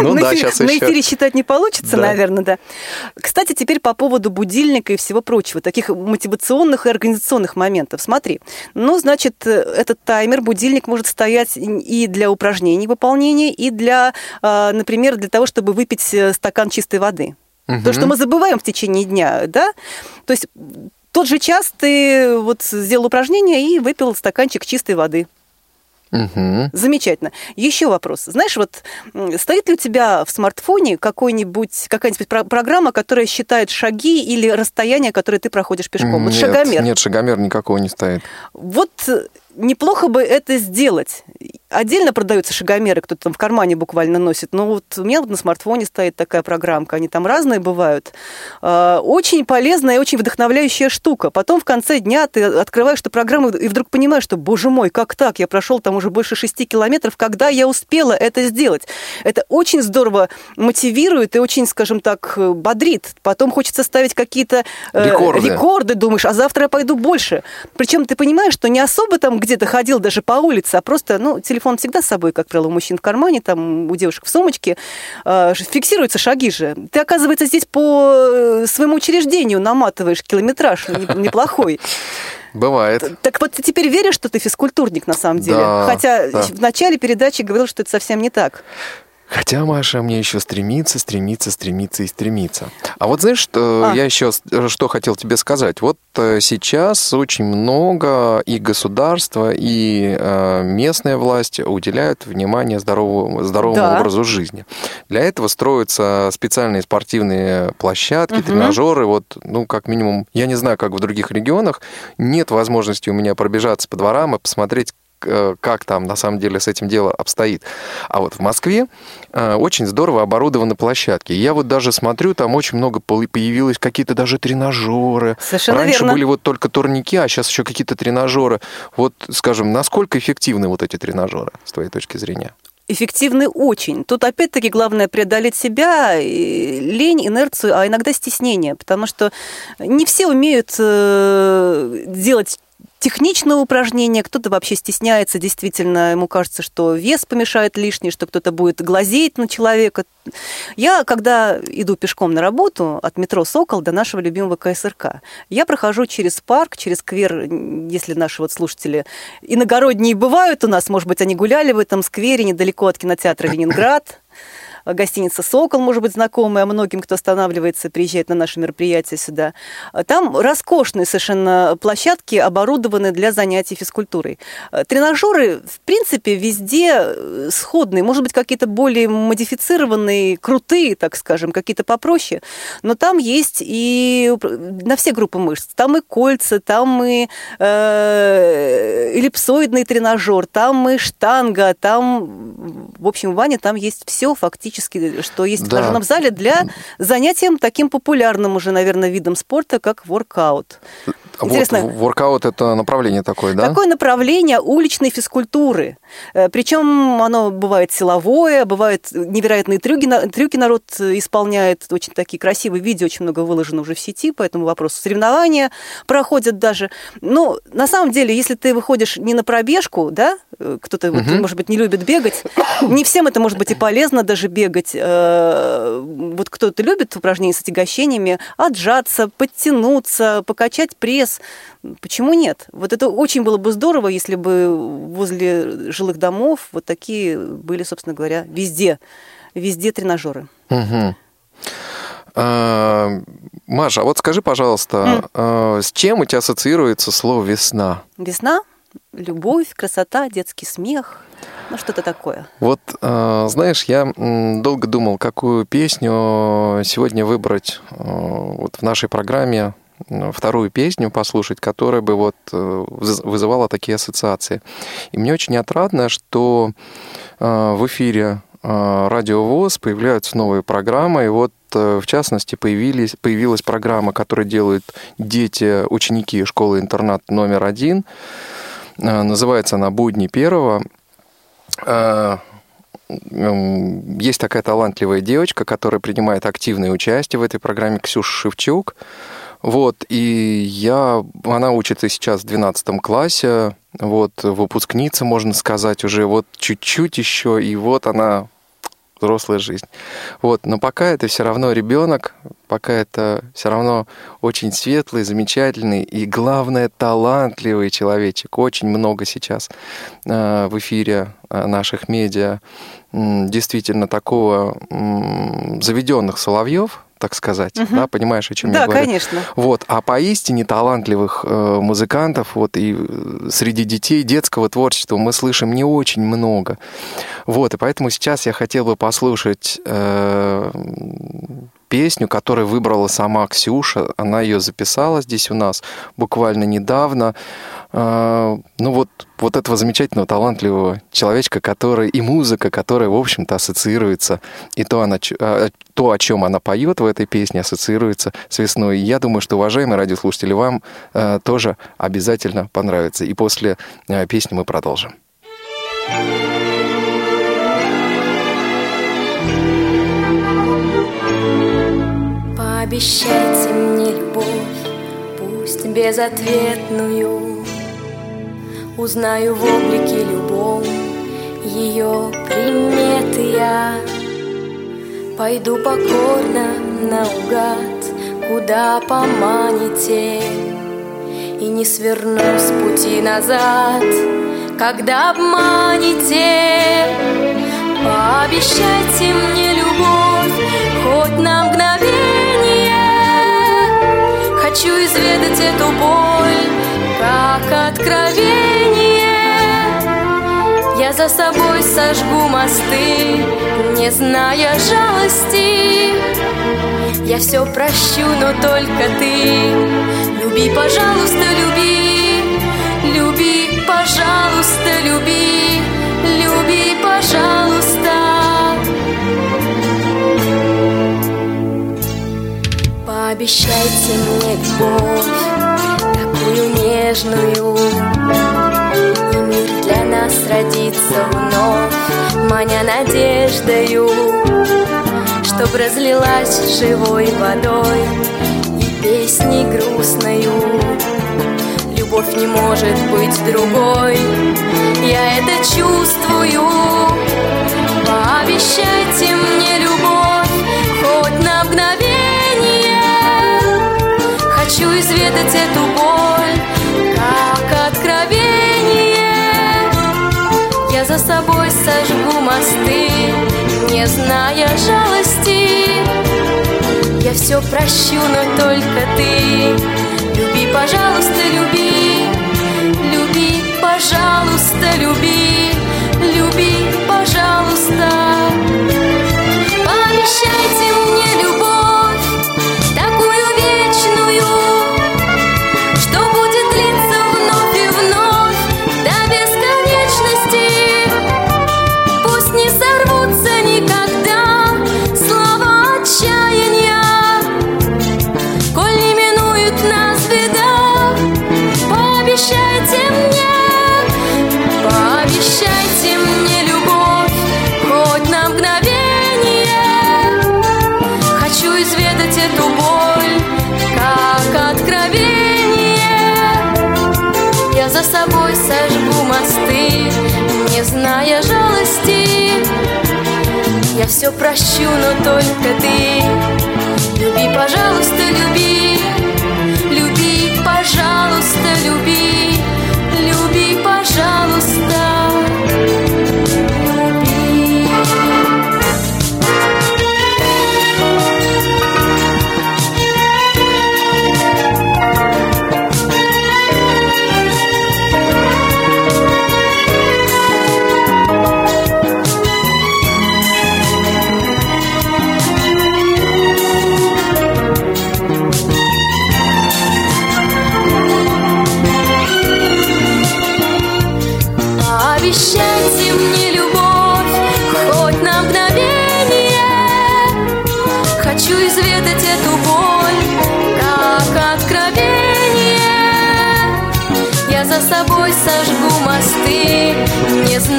Ну на да, сейчас На еще. эфире считать не получится, наверное, да. Кстати, теперь по поводу будильника и всего прочего, таких мотивационных и организационных моментов. Смотри, ну, значит, э, этот таймер, будильник может стоять и для упражнений выполнения, и для, э, например, для того, чтобы выпить э, стакан чистой воды. То, что мы забываем в течение дня, да? То есть тот же час ты вот сделал упражнение и выпил стаканчик чистой воды. Мгм. Замечательно. Еще вопрос. Знаешь, вот стоит ли у тебя в смартфоне какой-нибудь, какая-нибудь про- программа, которая считает шаги или расстояние, которое ты проходишь пешком? Вот Нет, шагомер. Нет, шагомер никакого не стоит. Вот э, неплохо бы это сделать. Отдельно продаются шагомеры, кто-то там в кармане буквально носит. Но вот у меня вот на смартфоне стоит такая программка. Они там разные бывают. А, Очень полезная и очень вдохновляющая штука. Потом в конце дня ты открываешь эту программу и вдруг понимаешь, что, боже мой, как так? Я прошел там уже больше шести километров. Когда я успела это сделать? Это очень здорово мотивирует и очень, скажем так, бодрит. Потом хочется ставить какие-то э, Рекорды. рекорды, думаешь, а завтра я пойду больше. Причем ты понимаешь, что не особо там где-то ходил даже по улице, а просто, ну, телефон всегда с собой, как правило, у мужчин в кармане, там у девушек в сумочке, э, фиксируются шаги же. Ты, оказывается, здесь по э, своему учреждению наматываешь километраж не- неплохой. Бывает. Так вот ты теперь веришь, что ты физкультурник на самом деле? Да, Хотя да. в начале передачи говорил, что это совсем не так. Хотя Маша мне еще стремится, стремится, стремится и стремится. А вот знаешь, что А. я еще с- что хотел тебе сказать? Вот э, сейчас очень много и государство, и э, местная власть уделяют внимание здоровому, здоровому Да. образу жизни. Для этого строятся специальные спортивные площадки, Мгм. тренажеры. Вот, ну, как минимум, я не знаю, как в других регионах, нет возможности у меня пробежаться по дворам и посмотреть, э, как там на самом деле с этим дело обстоит. А вот в Москве э, очень здорово оборудованы площадки. Я вот даже смотрю, там очень много появилось какие-то даже тренажеры. Совершенно Раньше верно. были вот только турники, а сейчас еще какие-то тренажеры. Вот, скажем, насколько эффективны вот эти тренажеры, с твоей точки зрения? Эффективны очень. Тут опять-таки главное преодолеть себя, лень, инерцию, а иногда стеснение, потому что не все умеют э, делать техничные упражнения, кто-то вообще стесняется, действительно, ему кажется, что вес помешает лишний, что кто-то будет глазеть на человека. Я, когда иду пешком на работу от метро «Сокол» до нашего любимого КСРК, я прохожу через парк, через сквер, если наши вот слушатели иногородние бывают у нас, может быть, они гуляли в этом сквере недалеко от кинотеатра «Ленинград», гостиница «Сокол», может быть, знакомая многим, кто останавливается, приезжает на наши мероприятия сюда. Там роскошные совершенно площадки, оборудованы для занятий физкультурой. Тренажеры, в принципе, везде э, сходные, может быть, какие-то более модифицированные, крутые, так скажем, какие-то попроще, но там есть и на все группы мышц. Там и кольца, там и э, эллипсоидный тренажер, там и штанга, там, в общем, Ваня, там есть все фактически, что есть в Да. тренажерном зале для занятием таким популярным уже, наверное, видом спорта, как воркаут. Интересно, Вот, воркаут это направление такое, да? Такое направление уличной физкультуры. Причем оно бывает силовое, бывает невероятные трюки, трюки народ исполняет, очень такие красивые видео, очень много выложено уже в сети по этому вопросу. Соревнования проходят даже. Но на самом деле, если ты выходишь не на пробежку, да, э, кто-то, вот, может быть, не любит бегать, не всем это может быть и полезно даже бегать. Э, Вот кто-то любит упражнения с отягощениями, отжаться, подтянуться, покачать пресс. Почему нет? Вот это очень было бы здорово, если бы возле жилых домов вот такие были, собственно говоря, везде. Везде тренажеры. А, Маша, а вот скажи, пожалуйста, а, с чем у тебя ассоциируется слово «весна»? Весна, любовь, красота, детский смех. Ну, что-то такое. Вот, а, знаешь, я долго думал, какую песню сегодня выбрать а, вот в нашей программе, вторую песню послушать, которая бы вот э, выз- вызывала такие ассоциации. И мне очень отрадно, что в эфире э, Радио ВОЗ появляются новые программы, и вот в частности, появились, появилась программа, которую делают дети, ученики школы-интернат номер один. Называется она «Будни первого». Есть такая талантливая девочка, которая принимает активное участие в этой программе, Ксюша Шевчук. Вот, и я, она учится сейчас в 12 классе, вот, выпускница, можно сказать, уже вот чуть-чуть еще, и вот она взрослая жизнь. Вот, но пока это все равно ребенок, пока это все равно очень светлый, замечательный и, главное, талантливый человечек. Очень много сейчас э, в эфире э, наших медиа действительно такого заведенных соловьев, так сказать, угу. да, понимаешь, о чем да, я говорю? Да, конечно. Вот, а поистине талантливых э, музыкантов, вот и э, среди детей детского творчества мы слышим не очень много, вот, и поэтому сейчас я хотел бы послушать э, песню, которую выбрала сама Ксюша. Она ее записала здесь у нас буквально недавно. А, ну вот, вот этого замечательного, талантливого человечка, который и музыка, которая, в общем-то, ассоциируется, и то, она, а, то, о чем она поет в этой песне, ассоциируется с весной. Я думаю, что, уважаемые радиослушатели, вам а, тоже обязательно понравится. И после песни мы продолжим. Пообещайте мне любовь, пусть безответную. Узнаю в облике любом ее приметы я. Пойду покорно наугад, куда поманите. И не сверну с пути назад, когда обманете. Пообещайте мне любовь хоть на мгновение Хочу изведать эту боль, как откровение. Я за собой сожгу мосты, не зная жалости. Я все прощу, но только ты. Люби, пожалуйста, люби Люби, пожалуйста, люби Пообещайте мне любовь Такую нежную. И мир для нас родится вновь Маня надеждою Чтоб разлилась живой водой И песней грустною. Любовь не может быть другой Я это чувствую. Пообещайте мне любовь изведать эту боль, как откровение. Я за собой сожгу мосты, не зная жалости. Я все прощу, но только ты. Люби, пожалуйста, люби. Люби, пожалуйста, люби. Люби, пожалуйста все прощу, но только ты. Люби, пожалуйста, люби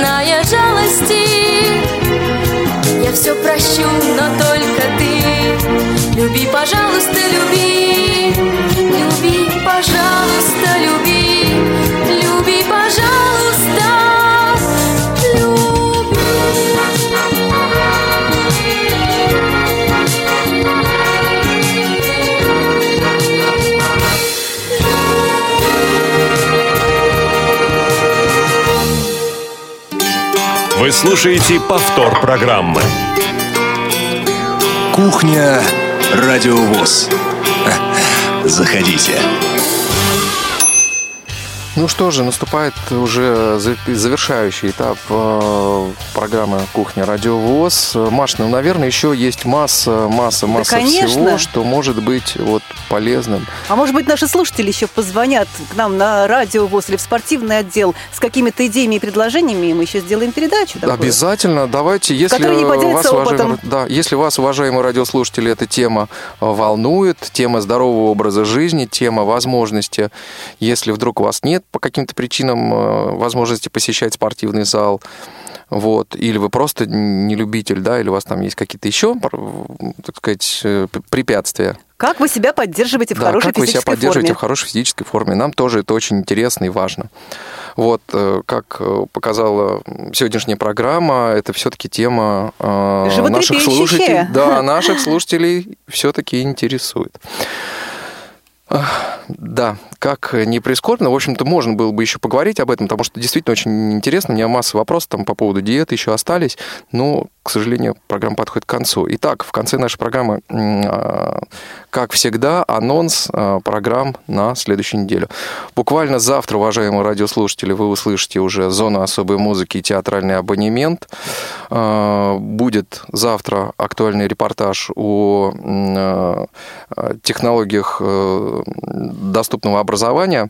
зная жалости. Я все прощу, но только ты. Люби, пожалуйста, люби. Люби, пожалуйста, люби слушаете повтор программы. Кухня Радиовоз. Заходите. Ну что же, наступает уже за- завершающий этап э, программы «Кухня Радиовоз». Маш, ну, наверное, еще есть масса, масса, масса конечно. всего, что может быть вот полезным. А может быть, наши слушатели еще позвонят к нам на радио ВОЗ или в спортивный отдел с какими-то идеями и предложениями, и мы еще сделаем передачу. такую. Обязательно. Давайте, если не вас, уважаемые, да, если вас, уважаемые радиослушатели, эта тема э, волнует, тема здорового образа жизни, тема возможности, если вдруг у вас нет по каким-то причинам э, возможности посещать спортивный зал, вот, или вы просто не любитель, да, или у вас там есть какие-то еще, так сказать, э, препятствия, Как вы себя поддерживаете в да, хорошей как вы себя физической поддерживаете форме? в хорошей физической форме. Нам тоже это очень интересно и важно. Вот, э, как э, показала сегодняшняя программа, это все-таки тема э, наших слушателей. Да, наших слушателей все-таки интересует. Да, как не прискорбно, в общем-то, можно было бы еще поговорить об этом, потому что действительно очень интересно. У меня масса вопросов там по поводу диеты еще остались, но, к сожалению, программа подходит к концу. Итак, в конце нашей программы, а, как всегда, анонс а, программ на следующую неделю. Буквально завтра, уважаемые радиослушатели, вы услышите уже «Зона особой музыки» и театральный абонемент. А, Будет завтра актуальный репортаж о технологиях э, доступного образования.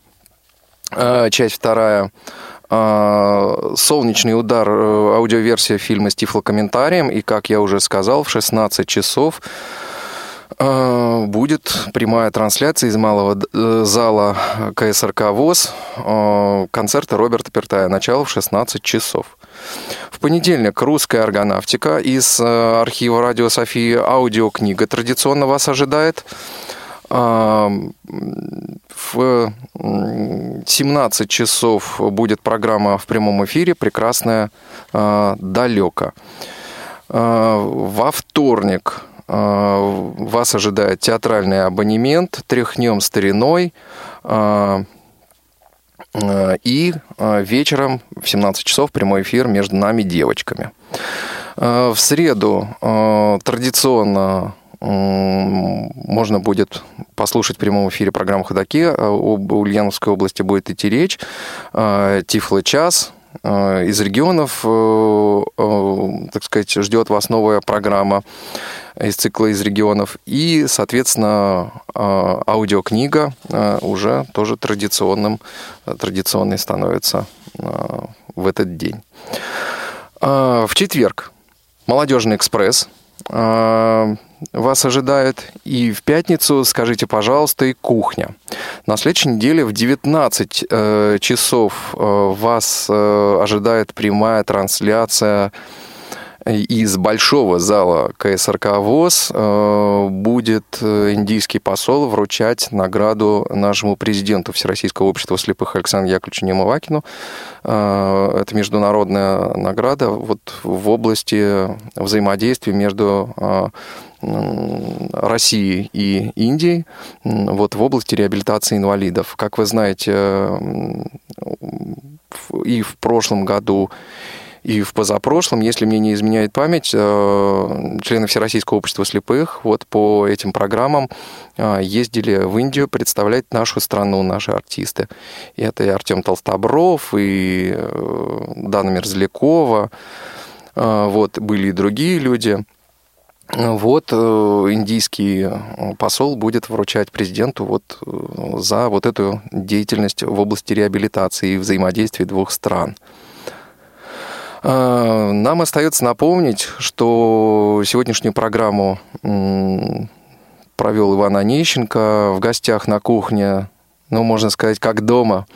Э, Часть вторая. Э, Солнечный удар, э, аудиоверсия фильма с тифлокомментарием. И, как я уже сказал, в 16 часов будет прямая трансляция из малого зала КСРК ВОЗ концерта Роберта Пертая. Начало в 16 часов. В понедельник русская органавтика из архива радио Софии. Аудиокнига традиционно вас ожидает. А, В м, 17 часов будет программа в прямом эфире «Прекрасная далеко». Во вторник а, вас ожидает театральный абонемент «Тряхнем стариной». А, а, И а, вечером в 17 часов прямой эфир между нами девочками. А, В среду а, традиционно можно будет послушать в прямом эфире программу «Ходоки». Об Ульяновской области будет идти речь. А, Тифло час. А, Из регионов, э, э, так сказать, ждет вас новая программа из цикла из регионов. И, соответственно, а, аудиокнига уже тоже традиционным, традиционной становится в этот день. В четверг «Молодежный экспресс» вас ожидает. И в пятницу, скажите, пожалуйста, и кухня. На следующей неделе в 19 э, часов э, вас э, ожидает прямая трансляция из большого зала КСРК ВОЗ э, будет э, индийский посол вручать награду нашему президенту Всероссийского общества слепых Александру Яковлевичу Немовакину. Э, Это международная награда вот в области взаимодействия между м, Россией и Индией м, вот в области реабилитации инвалидов. Как вы знаете, и в прошлом году, и в позапрошлом, если мне не изменяет память, э, члены Всероссийского общества слепых вот по этим программам э, ездили в Индию представлять нашу страну, наши артисты. И это и Артем Толстобров, и э, Дана Мерзлякова, вот, были и другие люди. Вот индийский посол будет вручать президенту вот за вот эту деятельность в области реабилитации и взаимодействия двух стран. Э, Нам остается напомнить, что сегодняшнюю программу провел Иван Онищенко. В гостях на кухне, ну, можно сказать, как дома,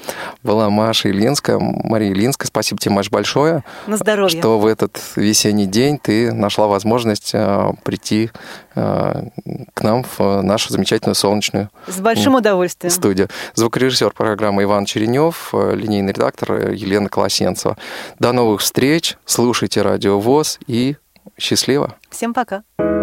была Маша Ильинская. Мария Ильинская, спасибо тебе, Маш, большое. На здоровье. Что в этот весенний день ты нашла возможность э, прийти э, к нам в нашу замечательную солнечную С большим удовольствием. студию. Звукорежиссер программы Иван Черенев, э, линейный редактор Елена Колосенцева. До новых встреч. Слушайте Радио ВОЗ и счастливо. Всем пока. Каждый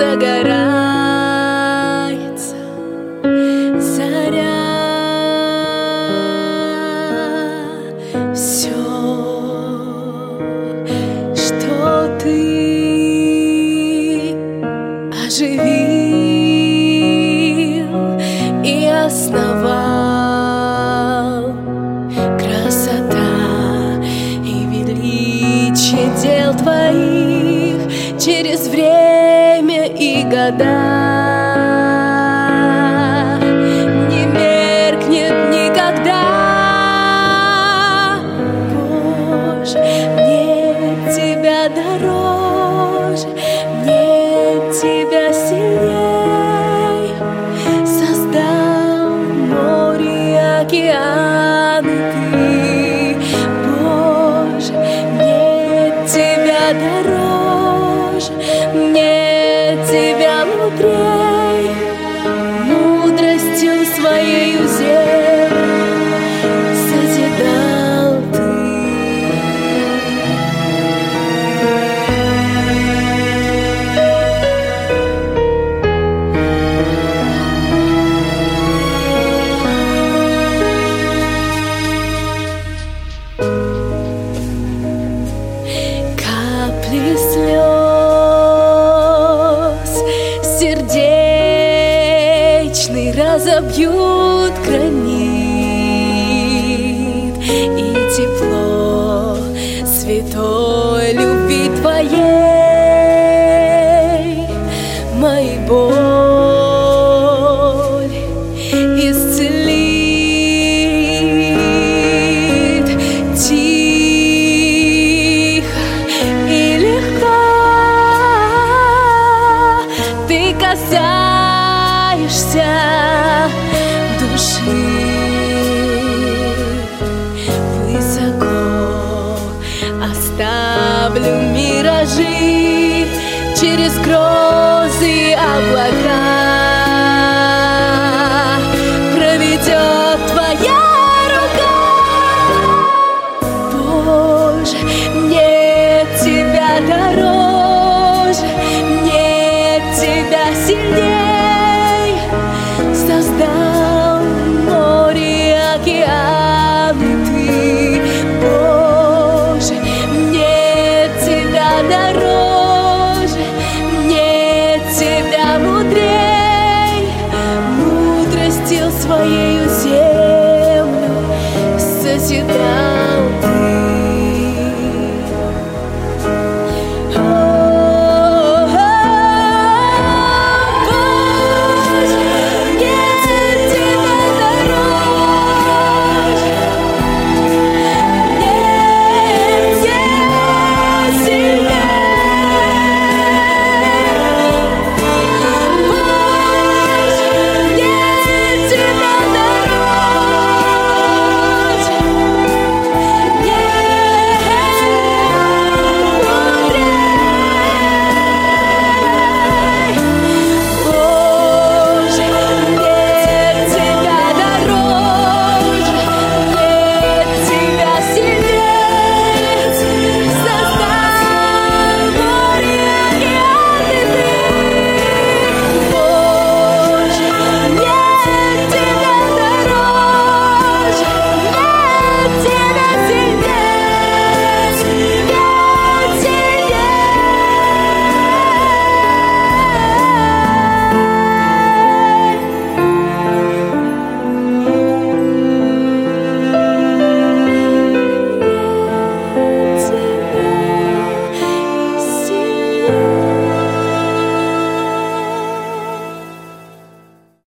и